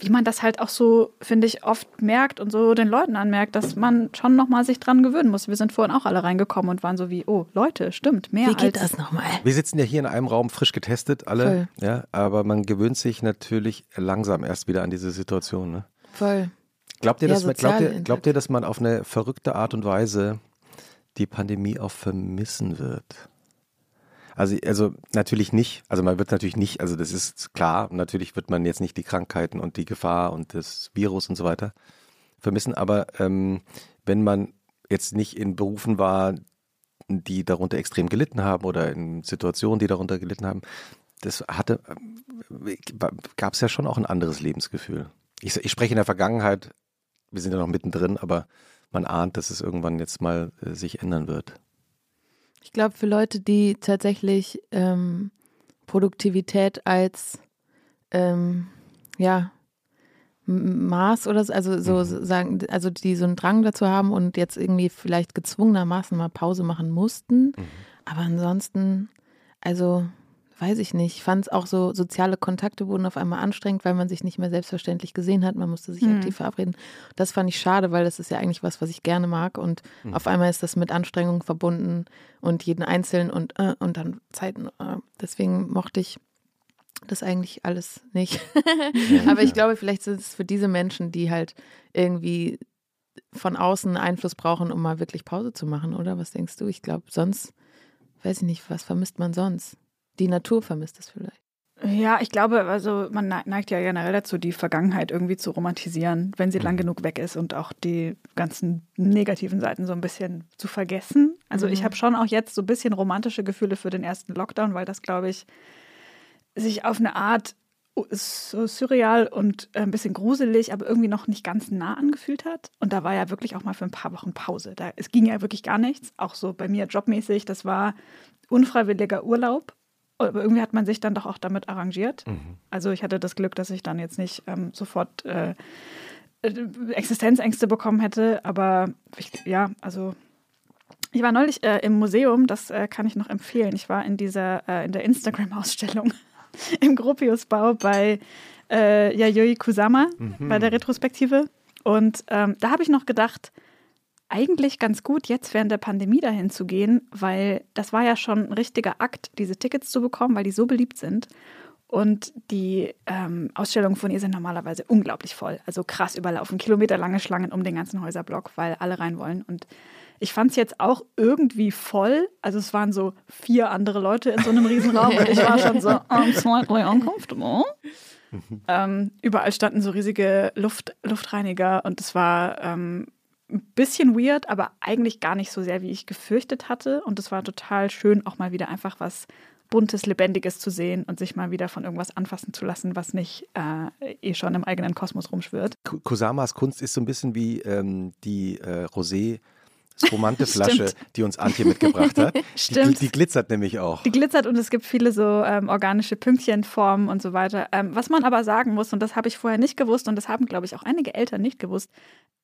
wie man das halt auch so, finde ich, oft merkt und so den Leuten anmerkt, dass man schon nochmal sich dran gewöhnen muss. Wir sind vorhin auch alle reingekommen und waren so wie, oh Leute, stimmt, mehr Wie geht als... das nochmal? Wir sitzen ja hier in einem Raum frisch getestet, alle. Ja, aber man gewöhnt sich natürlich langsam erst wieder an diese Situation. Ne? Voll. Glaubt ihr, Ja, dass man, glaubt, ihr, glaubt ihr, dass man auf eine verrückte Art und Weise die Pandemie auch vermissen wird? Also, also natürlich nicht. Also man wird natürlich nicht, also das ist klar, natürlich wird man jetzt nicht die Krankheiten und die Gefahr und das Virus und so weiter vermissen. Aber ähm, wenn man jetzt nicht in Berufen war, die darunter extrem gelitten haben oder in Situationen, die darunter gelitten haben, das hatte, gab es ja schon auch ein anderes Lebensgefühl. Ich, ich spreche in der Vergangenheit, wir sind ja noch mittendrin, aber man ahnt, dass es irgendwann jetzt mal äh, sich ändern wird. Ich glaube, für Leute, die tatsächlich ähm, Produktivität als ähm, ja, Maß oder so, also so Mhm. sagen, also die so einen Drang dazu haben und jetzt irgendwie vielleicht gezwungenermaßen mal Pause machen mussten. Mhm. Aber ansonsten, also weiß ich nicht. Ich fand es auch so, soziale Kontakte wurden auf einmal anstrengend, weil man sich nicht mehr selbstverständlich gesehen hat. Man musste sich Mhm. aktiv verabreden. Das fand ich schade, weil das ist ja eigentlich was, was ich gerne mag. Und Mhm. auf einmal ist das mit Anstrengung verbunden und jeden Einzelnen und, äh, und dann Zeiten. Äh. Deswegen mochte ich das eigentlich alles nicht. Aber ich glaube, vielleicht sind es für diese Menschen, die halt irgendwie von außen Einfluss brauchen, um mal wirklich Pause zu machen, oder? Was denkst du? Ich glaube, sonst, weiß ich nicht, was vermisst man sonst? Die Natur vermisst es vielleicht. Ja, ich glaube, also man ne- neigt ja generell dazu, die Vergangenheit irgendwie zu romantisieren, wenn sie lang genug weg ist und auch die ganzen negativen Seiten so ein bisschen zu vergessen. Also ich Mhm. habe schon auch jetzt so ein bisschen romantische Gefühle für den ersten Lockdown, weil das, glaube ich, sich auf eine Art so surreal und äh, ein bisschen gruselig, aber irgendwie noch nicht ganz nah angefühlt hat. Und da war ja wirklich auch mal für ein paar Wochen Pause. Da, es ging ja wirklich gar nichts, auch so bei mir jobmäßig. Das war unfreiwilliger Urlaub. Aber irgendwie hat man sich dann doch auch damit arrangiert. Mhm. Also ich hatte das Glück, dass ich dann jetzt nicht ähm, sofort äh, äh, Existenzängste bekommen hätte. Aber ich, ja, also ich war neulich äh, im Museum, das äh, kann ich noch empfehlen. Ich war in dieser, äh, in der Instagram-Ausstellung im Gropiusbau bei äh, Yayoi Kusama bei der Retrospektive. Und ähm, da habe ich noch gedacht, eigentlich ganz gut, jetzt während der Pandemie dahin zu gehen, weil das war ja schon ein richtiger Akt, diese Tickets zu bekommen, weil die so beliebt sind. Und die ähm, Ausstellungen von ihr sind normalerweise unglaublich voll. Also krass überlaufen, kilometerlange Schlangen um den ganzen Häuserblock, weil alle rein wollen. Und ich fand es jetzt auch irgendwie voll. Also es waren so vier andere Leute in so einem Riesenraum und ich war schon so, I'm slightly uncomfortable. ähm, überall standen so riesige Luft, Luftreiniger und es war ähm, ein bisschen weird, aber eigentlich gar nicht so sehr, wie ich gefürchtet hatte. Und es war total schön, auch mal wieder einfach was Buntes, Lebendiges zu sehen und sich mal wieder von irgendwas anfassen zu lassen, was nicht äh, eh schon im eigenen Kosmos rumschwirrt. Kusamas Kunst ist so ein bisschen wie ähm, die äh, Rosé. Spumante Flasche, die uns Antje mitgebracht hat. Stimmt. Die, die, glitzert nämlich auch. Die glitzert und es gibt viele so ähm, organische Pünktchenformen und so weiter. Ähm, was man aber sagen muss, und das habe ich vorher nicht gewusst und das haben, glaube ich, auch einige Eltern nicht gewusst,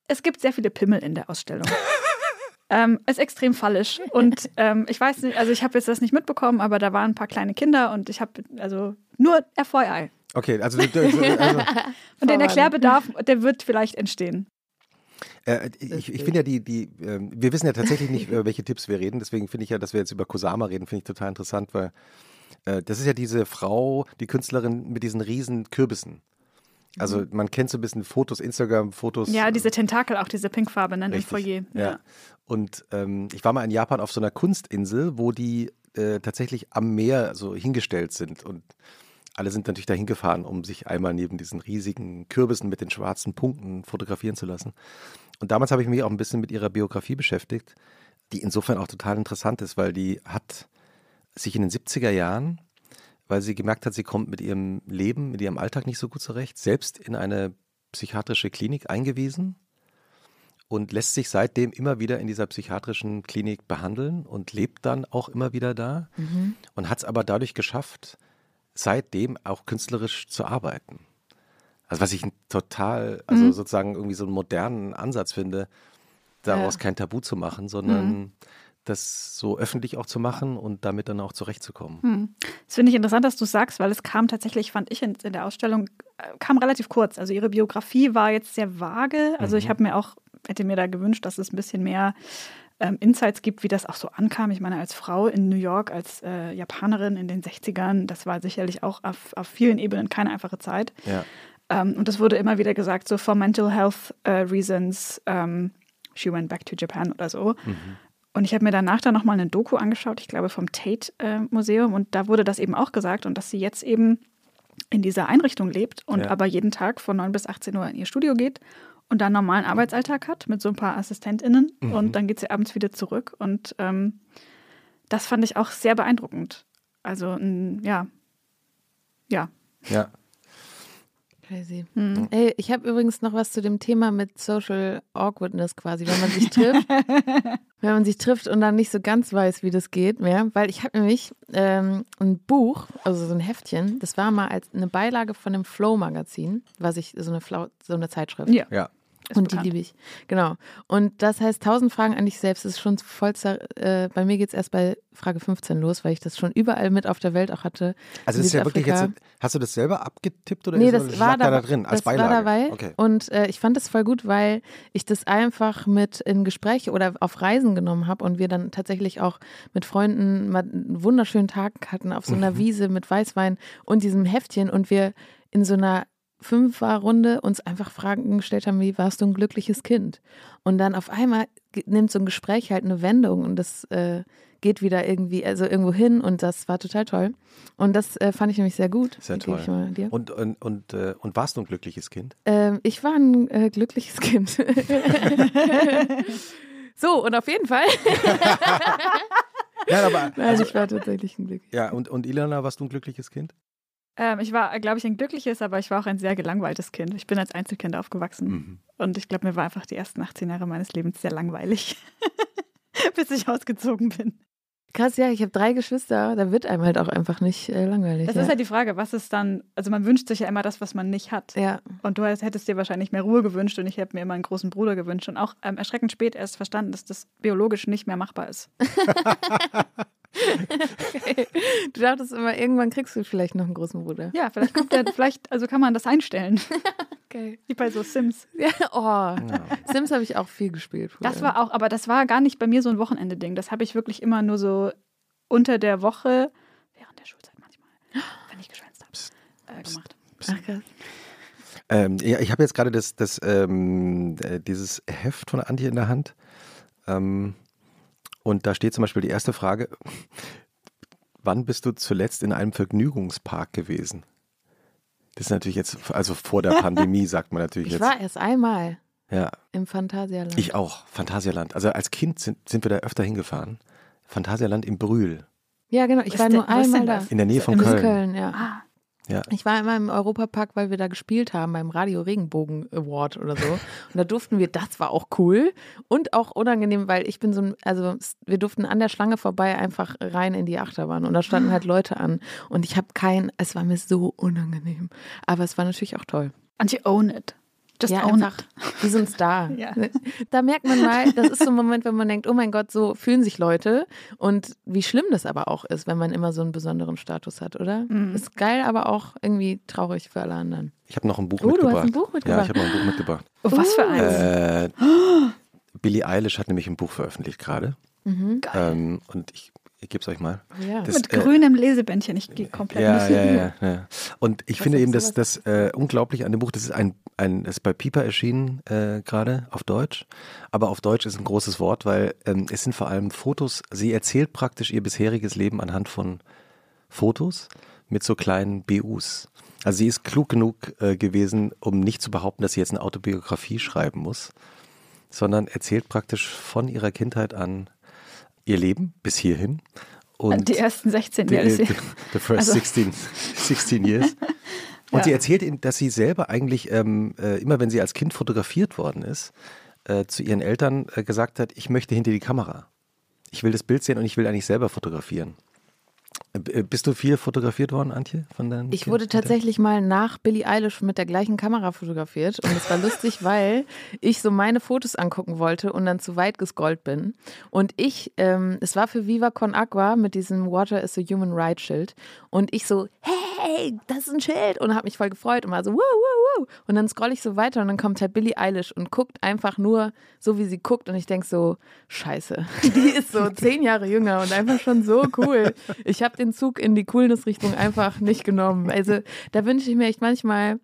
es gibt sehr viele Pimmel in der Ausstellung. ähm, ist extrem fallisch. Und ähm, ich weiß nicht, also ich habe jetzt das nicht mitbekommen, aber da waren ein paar kleine Kinder und ich habe, also nur FYI. Okay, also, also und den Erklärbedarf, der wird vielleicht entstehen. Äh, ich, ich finde ja die, die, äh, wir wissen ja tatsächlich nicht, über welche Tipps wir reden, deswegen finde ich ja, dass wir jetzt über Kosama reden, finde ich total interessant, weil äh, das ist ja diese Frau, die Künstlerin mit diesen riesen Kürbissen. Also mhm. man kennt so ein bisschen Fotos, Instagram-Fotos. Ja, diese Tentakel, auch diese pinkfarbe ne, im Foyer. Ja. ja. Und ähm, ich war mal in Japan auf so einer Kunstinsel, wo die äh, tatsächlich am Meer so hingestellt sind und alle sind natürlich dahin gefahren, um sich einmal neben diesen riesigen Kürbissen mit den schwarzen Punkten fotografieren zu lassen. Und damals habe ich mich auch ein bisschen mit ihrer Biografie beschäftigt, die insofern auch total interessant ist, weil die hat sich in den 70er Jahren, weil sie gemerkt hat, sie kommt mit ihrem Leben, mit ihrem Alltag nicht so gut zurecht, selbst in eine psychiatrische Klinik eingewiesen und lässt sich seitdem immer wieder in dieser psychiatrischen Klinik behandeln und lebt dann auch immer wieder da mhm. und hat es aber dadurch geschafft, seitdem auch künstlerisch zu arbeiten. Also was ich total, also mhm. sozusagen irgendwie so einen modernen Ansatz finde, daraus ja. kein Tabu zu machen, sondern mhm. das so öffentlich auch zu machen und damit dann auch zurechtzukommen. Mhm. Das finde ich interessant, dass du sagst, weil es kam tatsächlich, fand ich in, in, der Ausstellung, äh, kam relativ kurz. Also ihre Biografie war jetzt sehr vage. Also ich mhm. habe mir auch, hätte mir da gewünscht, dass es ein bisschen mehr ähm, Insights gibt, wie das auch so ankam. Ich meine, als Frau in New York, als äh, Japanerin in den 60ern, das war sicherlich auch auf, auf vielen Ebenen keine einfache Zeit. Ja. Ähm, und das wurde immer wieder gesagt, so for mental health uh, reasons, um, ähm, she went back to Japan oder so. Mhm. Und ich habe mir danach dann nochmal eine Doku angeschaut, ich glaube vom Tate äh, Museum, und da wurde das eben auch gesagt und dass sie jetzt eben in dieser Einrichtung lebt und ja. aber jeden Tag von 9 bis 18 Uhr in ihr Studio geht und dann einen normalen Arbeitsalltag hat mit so ein paar AssistentInnen mhm. und dann geht sie abends wieder zurück. Und ähm, das fand ich auch sehr beeindruckend. Also, ja. Ja. Ja. Crazy. Mhm. Ey, ich habe übrigens noch was zu dem Thema mit Social Awkwardness quasi, wenn man sich trifft. wenn man sich trifft und dann nicht so ganz weiß, wie das geht mehr. Weil ich habe nämlich ähm, ein Buch, also so ein Heftchen, das war mal als eine Beilage von dem Flow-Magazin, was ich, so eine, Flau so eine Zeitschrift. Ja. ja. Ist und bekannt. die liebe ich. Genau. Und das heißt, 1000 Fragen an dich selbst ist schon voll. Äh, bei mir geht es erst bei Frage 15 los, weil ich das schon überall mit auf der Welt auch hatte. Also, das ist ja wirklich jetzt. Hast du das selber abgetippt oder nee, das, das war da, da, drin als das Beilage? war dabei. Okay. Und äh, ich fand das voll gut, weil ich das einfach mit in Gespräche oder auf Reisen genommen habe und wir dann tatsächlich auch mit Freunden mal einen wunderschönen Tag hatten auf so einer mhm. Wiese mit Weißwein und diesem Heftchen und wir in so einer Fünferrunde uns einfach Fragen gestellt haben, wie warst du ein glückliches Kind? Und dann auf einmal nimmt so ein Gespräch halt eine Wendung und das äh, geht wieder irgendwie, also irgendwo hin und das war total toll. Und das äh, fand ich nämlich sehr gut. Sehr toll. Und, und, und, äh, und warst du ein glückliches Kind? Ähm, ich war ein äh, glückliches Kind. so, und auf jeden Fall. ja, aber, also, also, ich war tatsächlich ein Glück. Ja, und, und Ilana, warst du ein glückliches Kind? Ähm, ich war, glaube ich, ein glückliches, aber ich war auch ein sehr gelangweiltes Kind. Ich bin als Einzelkind aufgewachsen. Mhm. Und ich glaube, mir war einfach die ersten 18 Jahre meines Lebens sehr langweilig, bis ich ausgezogen bin. Krass, ja, ich habe drei Geschwister, da wird einem halt auch einfach nicht äh, langweilig. Das ja. ist halt die Frage, was ist dann, also man wünscht sich ja immer das, was man nicht hat. Ja. Und du hättest dir wahrscheinlich mehr Ruhe gewünscht und ich hätte mir immer einen großen Bruder gewünscht und auch ähm, erschreckend spät erst verstanden, dass das biologisch nicht mehr machbar ist. okay. Du dachtest immer, irgendwann kriegst du vielleicht noch einen großen Bruder. Ja, vielleicht kommt der, vielleicht, also kann man das einstellen. okay. Wie bei so Sims. Ja, oh. Ja. Sims habe ich auch viel gespielt. Früher. Das war auch, aber das war gar nicht bei mir so ein Wochenende-Ding. Das habe ich wirklich immer nur so unter der Woche, während der Schulzeit manchmal, wenn ich geschwänzt habe, äh, gemacht. Ach, krass. Ähm, ja, ich habe jetzt gerade das, das, ähm, äh, dieses Heft von Antje in der Hand. Ähm, und da steht zum Beispiel die erste Frage, wann bist du zuletzt in einem Vergnügungspark gewesen? Das ist natürlich jetzt, also vor der Pandemie, sagt man natürlich ich jetzt. Ich war erst einmal. Ja. Im Phantasialand. Ich auch, Phantasialand. Also als Kind sind, sind wir da öfter hingefahren. Phantasialand im Brühl. Ja, genau. Ich Wo war nur denn- ist einmal da. In der Nähe von In Köln. Köln, ja. Ja. Ich war immer im Europapark, weil wir da gespielt haben beim Radio Regenbogen Award oder so. Und da durften wir, das war auch cool und auch unangenehm, weil ich bin so ein, also wir durften an der Schlange vorbei einfach rein in die Achterbahn und da standen halt Leute an und ich habe kein, es war mir so unangenehm. Aber es war natürlich auch toll. Antje, own it. Just ja, own einfach it. wie so ein Star. Ja. Da merkt man mal, das ist so ein Moment, wenn man denkt, oh mein Gott, so fühlen sich Leute und wie schlimm das aber auch ist, wenn man immer so einen besonderen Status hat, oder? Mhm. Ist geil, aber auch irgendwie traurig für alle anderen. Ich habe noch ein Buch Oh, du hast mitgebracht. ein Buch Ja, mitgebracht. ich habe noch ein Buch mitgebracht. Oh, was für eins. Äh, Billie Eilish hat nämlich ein Buch veröffentlicht gerade. Mhm. Geil. Ähm, und ich, ich gebe es euch mal. Ja. Das, Mit äh, grünem Lesebändchen. Ich gehe komplett Ja, mit. ja, ja, ja. Und ich Was finde eben, was- das äh, unglaublich an dem Buch, das ist ein, ein das ist bei Piper erschienen äh, gerade auf Deutsch. Aber auf Deutsch ist ein großes Wort, weil ähm, es sind vor allem Fotos. Sie erzählt praktisch ihr bisheriges Leben anhand von Fotos mit so kleinen BUs. Also sie ist klug genug äh, gewesen, um nicht zu behaupten, dass sie jetzt eine Autobiografie schreiben muss, sondern erzählt praktisch von ihrer Kindheit an ihr Leben bis hierhin. Und Die ersten 16 The, Jahre. the, the first Also- 16, 16 years. Und Ja. sie erzählt, ihnen, dass sie selber eigentlich, ähm, äh, immer wenn sie als Kind fotografiert worden ist, äh, zu ihren Eltern äh, gesagt hat, ich möchte hinter die Kamera. Ich will das Bild sehen und ich will eigentlich selber fotografieren. Äh, äh, bist du viel fotografiert worden, Antje? Von deinen Ich wurde tatsächlich mal nach Billie Eilish mit der gleichen Kamera fotografiert und es war lustig, weil ich so meine Fotos angucken wollte und dann zu weit gescrollt bin. Und ich, ähm, es war für Viva Con Agua mit diesem Water is a Human Right Schild und ich so, hey, das ist ein Schild und habe mich voll gefreut und war so, wow, wow, Und dann scroll ich so weiter und dann kommt halt Billie Eilish und guckt einfach nur so, wie sie guckt und ich denke so, scheiße, die ist so zehn Jahre jünger und einfach schon so cool. Ich habe den Zug in die Coolness-Richtung einfach nicht genommen. Also da wünsche ich mir echt manchmal,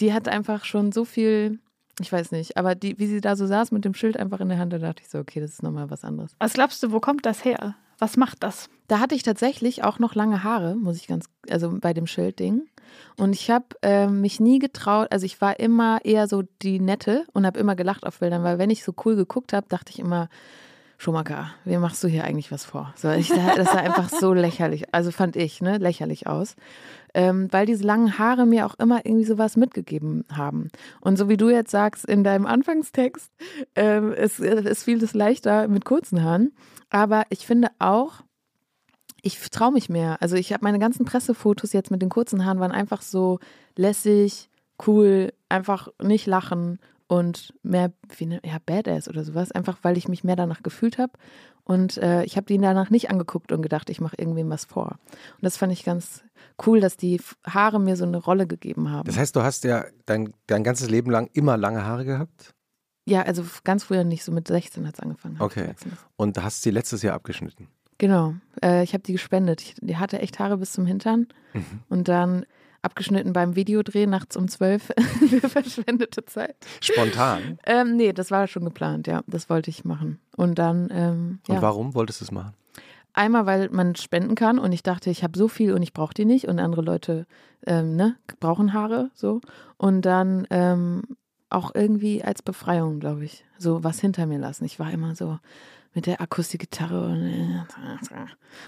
die hat einfach schon so viel, ich weiß nicht, aber die, wie sie da so saß mit dem Schild einfach in der Hand, da dachte ich so, okay, das ist nochmal was anderes. Was glaubst du, wo kommt das her? Was macht das? Da hatte ich tatsächlich auch noch lange Haare, muss ich ganz, also bei dem Schildding. Und ich habe ähm, mich nie getraut, also ich war immer eher so die Nette und habe immer gelacht auf Bildern, weil wenn ich so cool geguckt habe, dachte ich immer, Schumacher, wie machst du hier eigentlich was vor? So, ich, das sah einfach so lächerlich, also fand ich, ne, lächerlich aus. Ähm, weil diese langen Haare mir auch immer irgendwie sowas mitgegeben haben. Und so wie du jetzt sagst in deinem Anfangstext, ähm, es, es fiel es leichter mit kurzen Haaren. Aber ich finde auch, ich traue mich mehr. Also ich habe meine ganzen Pressefotos jetzt mit den kurzen Haaren waren einfach so lässig, cool, einfach nicht lachen und mehr wie ne, ja Badass oder sowas, einfach weil ich mich mehr danach gefühlt habe und äh, ich habe die danach nicht angeguckt und gedacht, ich mache irgendwem was vor. Und das fand ich ganz cool, dass die Haare mir so eine Rolle gegeben haben. Das heißt, du hast ja dein, dein ganzes Leben lang immer lange Haare gehabt ja, also ganz früher nicht, so mit 16 hat es angefangen. Okay. und hast sie letztes Jahr abgeschnitten. Genau, äh, ich habe die gespendet. Ich, die hatte echt Haare bis zum Hintern Mhm. und dann abgeschnitten beim Videodreh nachts um zwölf verschwendete Zeit. Spontan. Ähm, nee, das war schon geplant, ja. Das wollte ich machen. Und dann, ähm, Und ja. warum wolltest du es machen? Einmal, weil man spenden kann und ich dachte, ich habe so viel und ich brauche die nicht und andere Leute ähm, ne, brauchen Haare so. Und dann ähm, auch irgendwie als Befreiung, glaube ich. So was hinter mir lassen. Ich war immer so mit der Akustikgitarre und,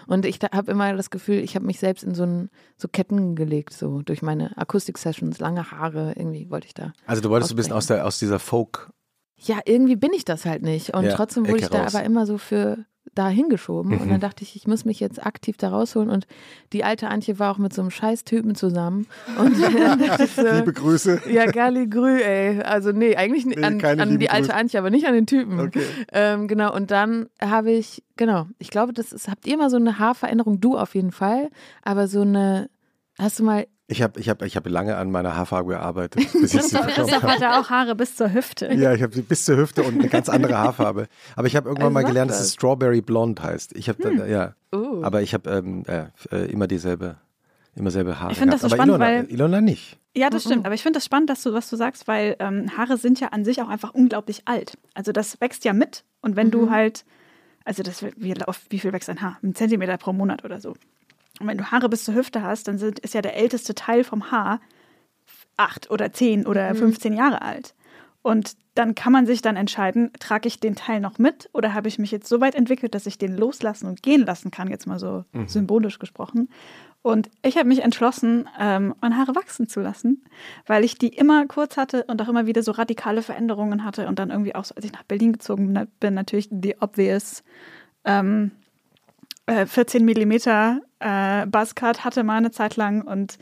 und ich habe immer das Gefühl, ich habe mich selbst in so, ein, so Ketten gelegt, so durch meine Akustik-Sessions, lange Haare, irgendwie wollte ich da. Also du wolltest so ein bisschen aus, der, aus dieser Folk. Ja, irgendwie bin ich das halt nicht. Und Ja, trotzdem wurde Ecke ich da raus. aber immer so für da hingeschoben. Und Mhm. dann dachte ich, ich muss mich jetzt aktiv da rausholen. Und die alte Antje war auch mit so einem scheiß Typen zusammen. Und dann dachte ich so, Grüße. ja, Gali Grü, ey. Also nee, eigentlich Nee, an, an die alte Grüße. Antje, aber nicht an den Typen. Okay. Ähm, genau, und dann habe ich, genau, ich glaube, das ist, habt ihr mal so eine Haarveränderung? Du auf jeden Fall. Aber so eine, hast du mal, Ich habe ich hab, ich hab lange an meiner Haarfarbe gearbeitet, Christoph habe. hatte auch Haare bis zur Hüfte. Ja, ich habe sie bis zur Hüfte und eine ganz andere Haarfarbe. Aber ich habe irgendwann Also mal gelernt, dass das. es Strawberry Blonde heißt. Ich habe, Hm. ja, oh. aber ich habe ähm, äh, immer dieselbe, immer selbe Haare. Ich find das so aber spannend, Ilona, weil- Ilona nicht. Ja, das Mhm. stimmt. Aber ich finde das spannend, dass du, was du sagst, weil ähm, Haare sind ja an sich auch einfach unglaublich alt. Also das wächst ja mit. Und wenn du Mhm. halt, also das wie, auf, wie viel wächst ein Haar? Ein Zentimeter pro Monat oder so. Und wenn du Haare bis zur Hüfte hast, dann sind, ist ja der älteste Teil vom Haar acht oder zehn oder Mhm. 15 Jahre alt. Und dann kann man sich dann entscheiden, trage ich den Teil noch mit oder habe ich mich jetzt so weit entwickelt, dass ich den loslassen und gehen lassen kann, jetzt mal so mhm. symbolisch gesprochen. Und ich habe mich entschlossen, ähm, meine Haare wachsen zu lassen, weil ich die immer kurz hatte und auch immer wieder so radikale Veränderungen hatte und dann irgendwie auch, so, als ich nach Berlin gezogen bin, natürlich die obvious ähm, äh, 14 Millimeter äh, Buzzcut hatte mal eine Zeit lang und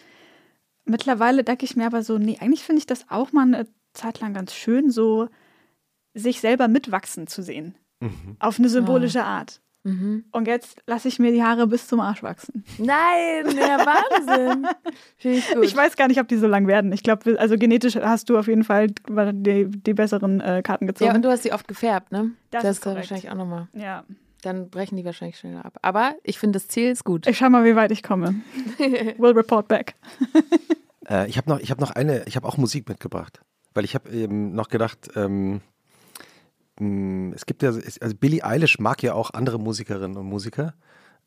mittlerweile denke ich mir aber so, nee, eigentlich finde ich das auch mal eine Zeit lang ganz schön, so sich selber mitwachsen zu sehen. Mhm. Auf eine symbolische ja. Art. Mhm. Und jetzt lasse ich mir die Haare bis zum Arsch wachsen. Nein, der Wahnsinn. ich, ich, weiß gar nicht, ob die so lang werden. Ich glaube, also genetisch hast du auf jeden Fall die, die besseren äh, Karten gezogen. Ja, und du hast sie oft gefärbt, ne? Das, das ist korrekt. wahrscheinlich auch nochmal. Ja. Dann brechen die wahrscheinlich schneller ab. Aber ich finde, das Ziel ist gut. Ich schau mal, wie weit ich komme. Will report back. äh, ich habe noch, hab noch eine, ich habe auch Musik mitgebracht. Weil ich habe eben noch gedacht, ähm, hm, es gibt ja, also Billie Eilish mag ja auch andere Musikerinnen und Musiker.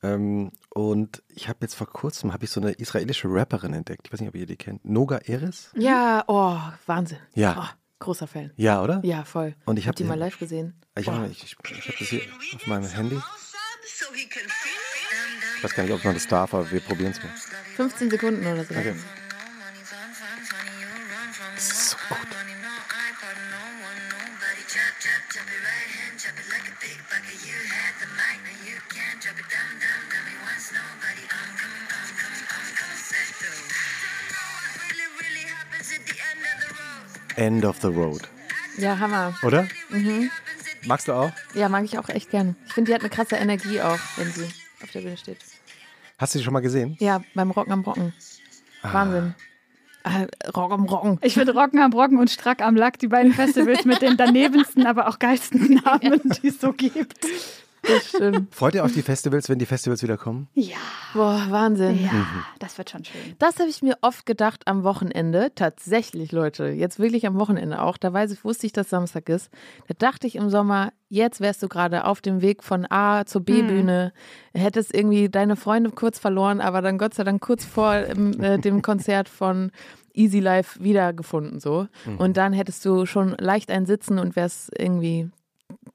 Ähm, und ich habe jetzt vor kurzem habe ich so eine israelische Rapperin entdeckt. Ich weiß nicht, ob ihr die kennt. Noga Eris? Ja, oh, Wahnsinn. Ja. Oh, großer Fan. Ja, oder? Ja, voll. Und ich habe hab die mal live gesehen. Ich, oh. ich, ich, ich habe das hier auf meinem Handy. Ich weiß gar nicht, ob man das darf, aber wir probieren es mal. 15 Sekunden oder so. Okay. End of the Road. Ja, Hammer. Oder? Mhm. Magst du auch? Ja, mag ich auch echt gern. Ich finde, die hat eine krasse Energie auch, wenn sie auf der Bühne steht. Hast du sie schon mal gesehen? Ja, beim Rocken am Brocken. Ah. Wahnsinn. Ah, Rock am Rocken. Ich finde Rocken am Brocken und Strack am Lack die beiden Festivals mit den danebensten, aber auch geilsten Namen, die es so gibt. Das stimmt. Freut ihr auf die Festivals, wenn die Festivals wieder kommen? Ja. Boah, Wahnsinn. Ja, mhm. das wird schon schön. Das habe ich mir oft gedacht am Wochenende. Tatsächlich, Leute. Jetzt wirklich am Wochenende auch. Da weiß ich, wusste ich, dass Samstag ist. Da dachte ich im Sommer, jetzt wärst du gerade auf dem Weg von A zur B-Bühne. Mhm. Hättest irgendwie deine Freunde kurz verloren, aber dann Gott sei Dank kurz vor äh, dem Konzert von Easy Life wiedergefunden so. Mhm. Und dann hättest du schon leicht ein Sitzen und wärst irgendwie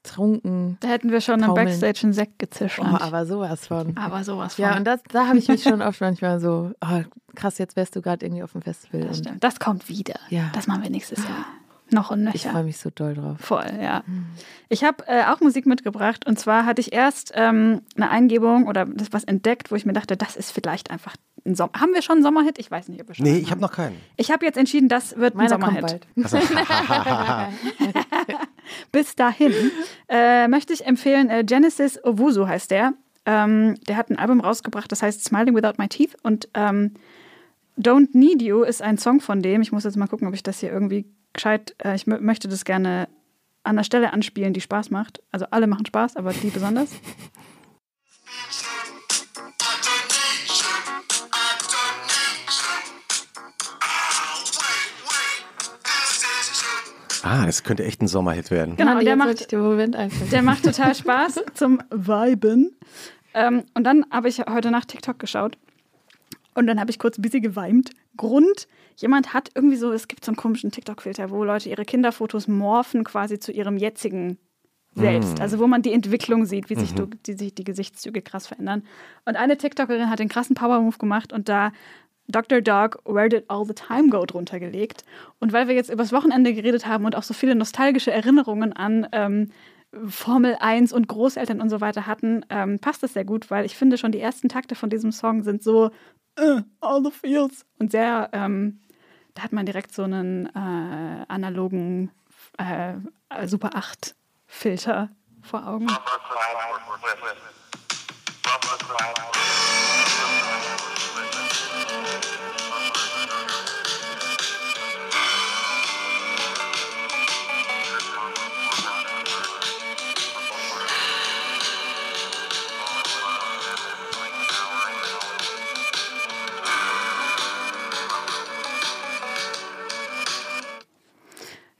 trunken. Da hätten wir schon taumeln. am Backstage einen Sekt gezischt. Oh, aber sowas von. Aber sowas von. Ja, und das, da habe ich mich schon oft manchmal so, oh, krass, jetzt wärst du gerade irgendwie auf dem Festival. Das, stimmt. das kommt wieder. Ja. Das machen wir nächstes Jahr. Noch und nöcher. Ich freue mich so doll drauf. Voll, ja. Mhm. Ich habe äh, auch Musik mitgebracht und zwar hatte ich erst ähm, eine Eingebung oder das was entdeckt, wo ich mir dachte, das ist vielleicht einfach ein Sommer. Haben wir schon einen Sommerhit? Ich weiß nicht, ob wir schon Nee, ich habe noch keinen. Ich habe jetzt entschieden, das wird Meiner ein Sommerhit. Also. Bis dahin äh, möchte ich empfehlen, äh, Genesis Owusu heißt der. Ähm, der hat ein Album rausgebracht, das heißt Smiling Without My Teeth und ähm, Don't Need You ist ein Song von dem. Ich muss jetzt mal gucken, ob ich das hier irgendwie gescheit, äh, ich möchte das gerne an der Stelle anspielen, die Spaß macht. Also alle machen Spaß, aber die besonders. Ah, das könnte echt ein Sommerhit werden. Genau, der macht, der macht total Spaß zum Viben. Ähm, und dann habe ich heute Nacht TikTok geschaut und dann habe ich kurz ein bisschen geweimt. Grund, jemand hat irgendwie so, es gibt so einen komischen TikTok-Filter, wo Leute ihre Kinderfotos morphen quasi zu ihrem jetzigen selbst. Mm. Also wo man die Entwicklung sieht, wie sich, mhm. die, sich die Gesichtszüge krass verändern. Und eine TikTokerin hat den krassen Power-Move gemacht und da Dr. Dog, Where Did All the Time Go drunter gelegt. Und weil wir jetzt übers Wochenende geredet haben und auch so viele nostalgische Erinnerungen an ähm, Formel 1 und Großeltern und so weiter hatten, ähm, passt das sehr gut, weil ich finde schon die ersten Takte von diesem Song sind so uh, all the feels und sehr, ähm, da hat man direkt so einen äh, analogen äh, Super 8 Filter vor Augen.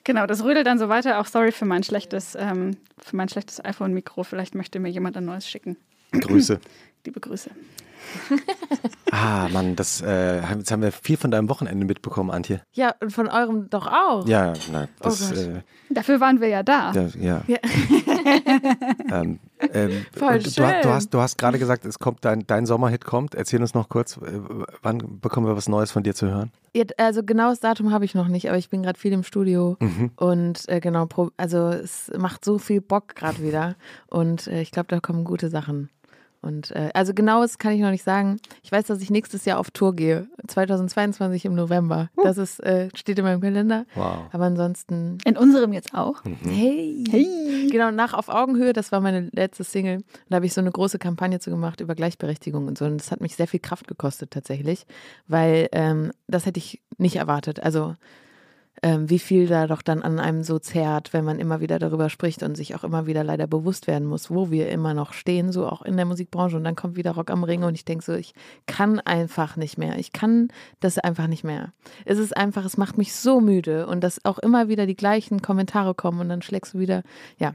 Genau, das rödelt dann so weiter. Auch sorry für mein schlechtes, ähm, für mein schlechtes iPhone-Mikro. Vielleicht möchte mir jemand ein neues schicken. Grüße. Liebe Grüße. Ah, Mann, das, äh, jetzt haben wir viel von deinem Wochenende mitbekommen, Antje. Ja, und von eurem doch auch. Ja, nein, das, Oh äh, Dafür waren wir ja da. ja, ja. Ja. ähm, ähm, Voll und du, du schön. hast, du hast gerade gesagt, es kommt dein, dein Sommerhit kommt. Erzähl uns noch kurz, äh, wann bekommen wir was Neues von dir zu hören? Ja, also genaues Datum habe ich noch nicht, aber ich bin gerade viel im Studio Mhm. und äh, genau, also es macht so viel Bock gerade wieder und äh, ich glaube, da kommen gute Sachen. Und äh, also genaues kann ich noch nicht sagen. Ich weiß, dass ich nächstes Jahr auf Tour gehe, 2022 im November. Das ist äh, steht in meinem Kalender. Wow. Aber ansonsten, In unserem jetzt auch. hey, Hey. Genau, nach Auf Augenhöhe, das war meine letzte Single. Und da habe ich so eine große Kampagne zu gemacht über Gleichberechtigung und so. Und das hat mich sehr viel Kraft gekostet tatsächlich, weil ähm, das hätte ich nicht erwartet. Also ähm, wie viel da doch dann an einem so zerrt, wenn man immer wieder darüber spricht und sich auch immer wieder leider bewusst werden muss, wo wir immer noch stehen, so auch in der Musikbranche. Und dann kommt wieder Rock am Ring und ich denke so, ich kann einfach nicht mehr. Ich kann das einfach nicht mehr. Es ist einfach, es macht mich so müde und dass auch immer wieder die gleichen Kommentare kommen und dann schlägst du wieder, ja.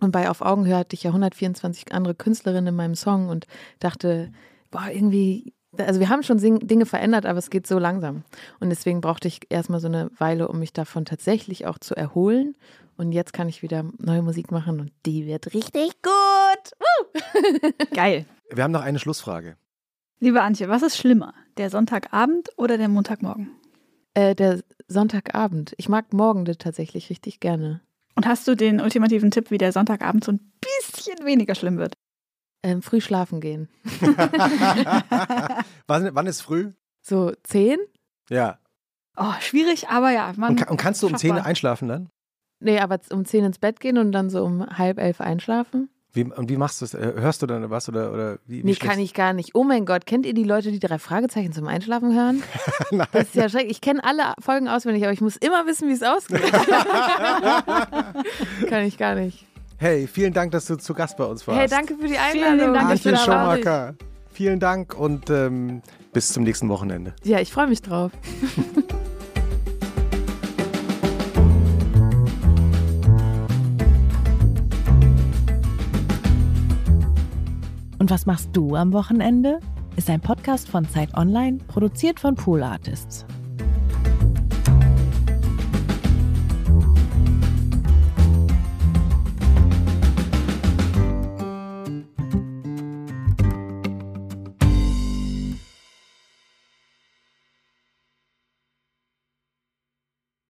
Und bei Auf Augenhöhe hatte ich ja 124 andere Künstlerinnen in meinem Song und dachte, boah, irgendwie, also wir haben schon Dinge verändert, aber es geht so langsam. Und deswegen brauchte ich erstmal so eine Weile, um mich davon tatsächlich auch zu erholen. Und jetzt kann ich wieder neue Musik machen und die wird richtig gut. Geil. Wir haben noch eine Schlussfrage. Liebe Antje, was ist schlimmer? Der Sonntagabend oder der Montagmorgen? Äh, der Sonntagabend. Ich mag Morgende tatsächlich richtig gerne. Und hast du den ultimativen Tipp, wie der Sonntagabend so ein bisschen weniger schlimm wird? Ähm, früh schlafen gehen. wann, wann ist früh? So zehn? Ja. Oh, schwierig, aber ja. Man Und, und kannst du um. 10 einschlafen dann? Nee, aber um zehn ins Bett gehen und dann so um halb elf einschlafen? Wie, und wie machst du es? Äh, Hörst du dann was oder, oder wie? wie Nee, kann ich gar nicht. Oh mein Gott, kennt ihr die Leute, die drei Fragezeichen zum Einschlafen hören? Nein. Das ist ja schrecklich. Ich kenne alle Folgen auswendig, aber ich muss immer wissen, wie es ausgeht. kann ich gar nicht. Hey, vielen Dank, dass du zu Gast bei uns warst. Hey, danke für die Vielen Einladung. lieben Dank, Antje. Schumacher. Vielen Dank und ähm, bis zum nächsten Wochenende. Ja, ich freue mich drauf. Und was machst du am Wochenende? Ist ein Podcast von Zeit Online, produziert von Pool Artists.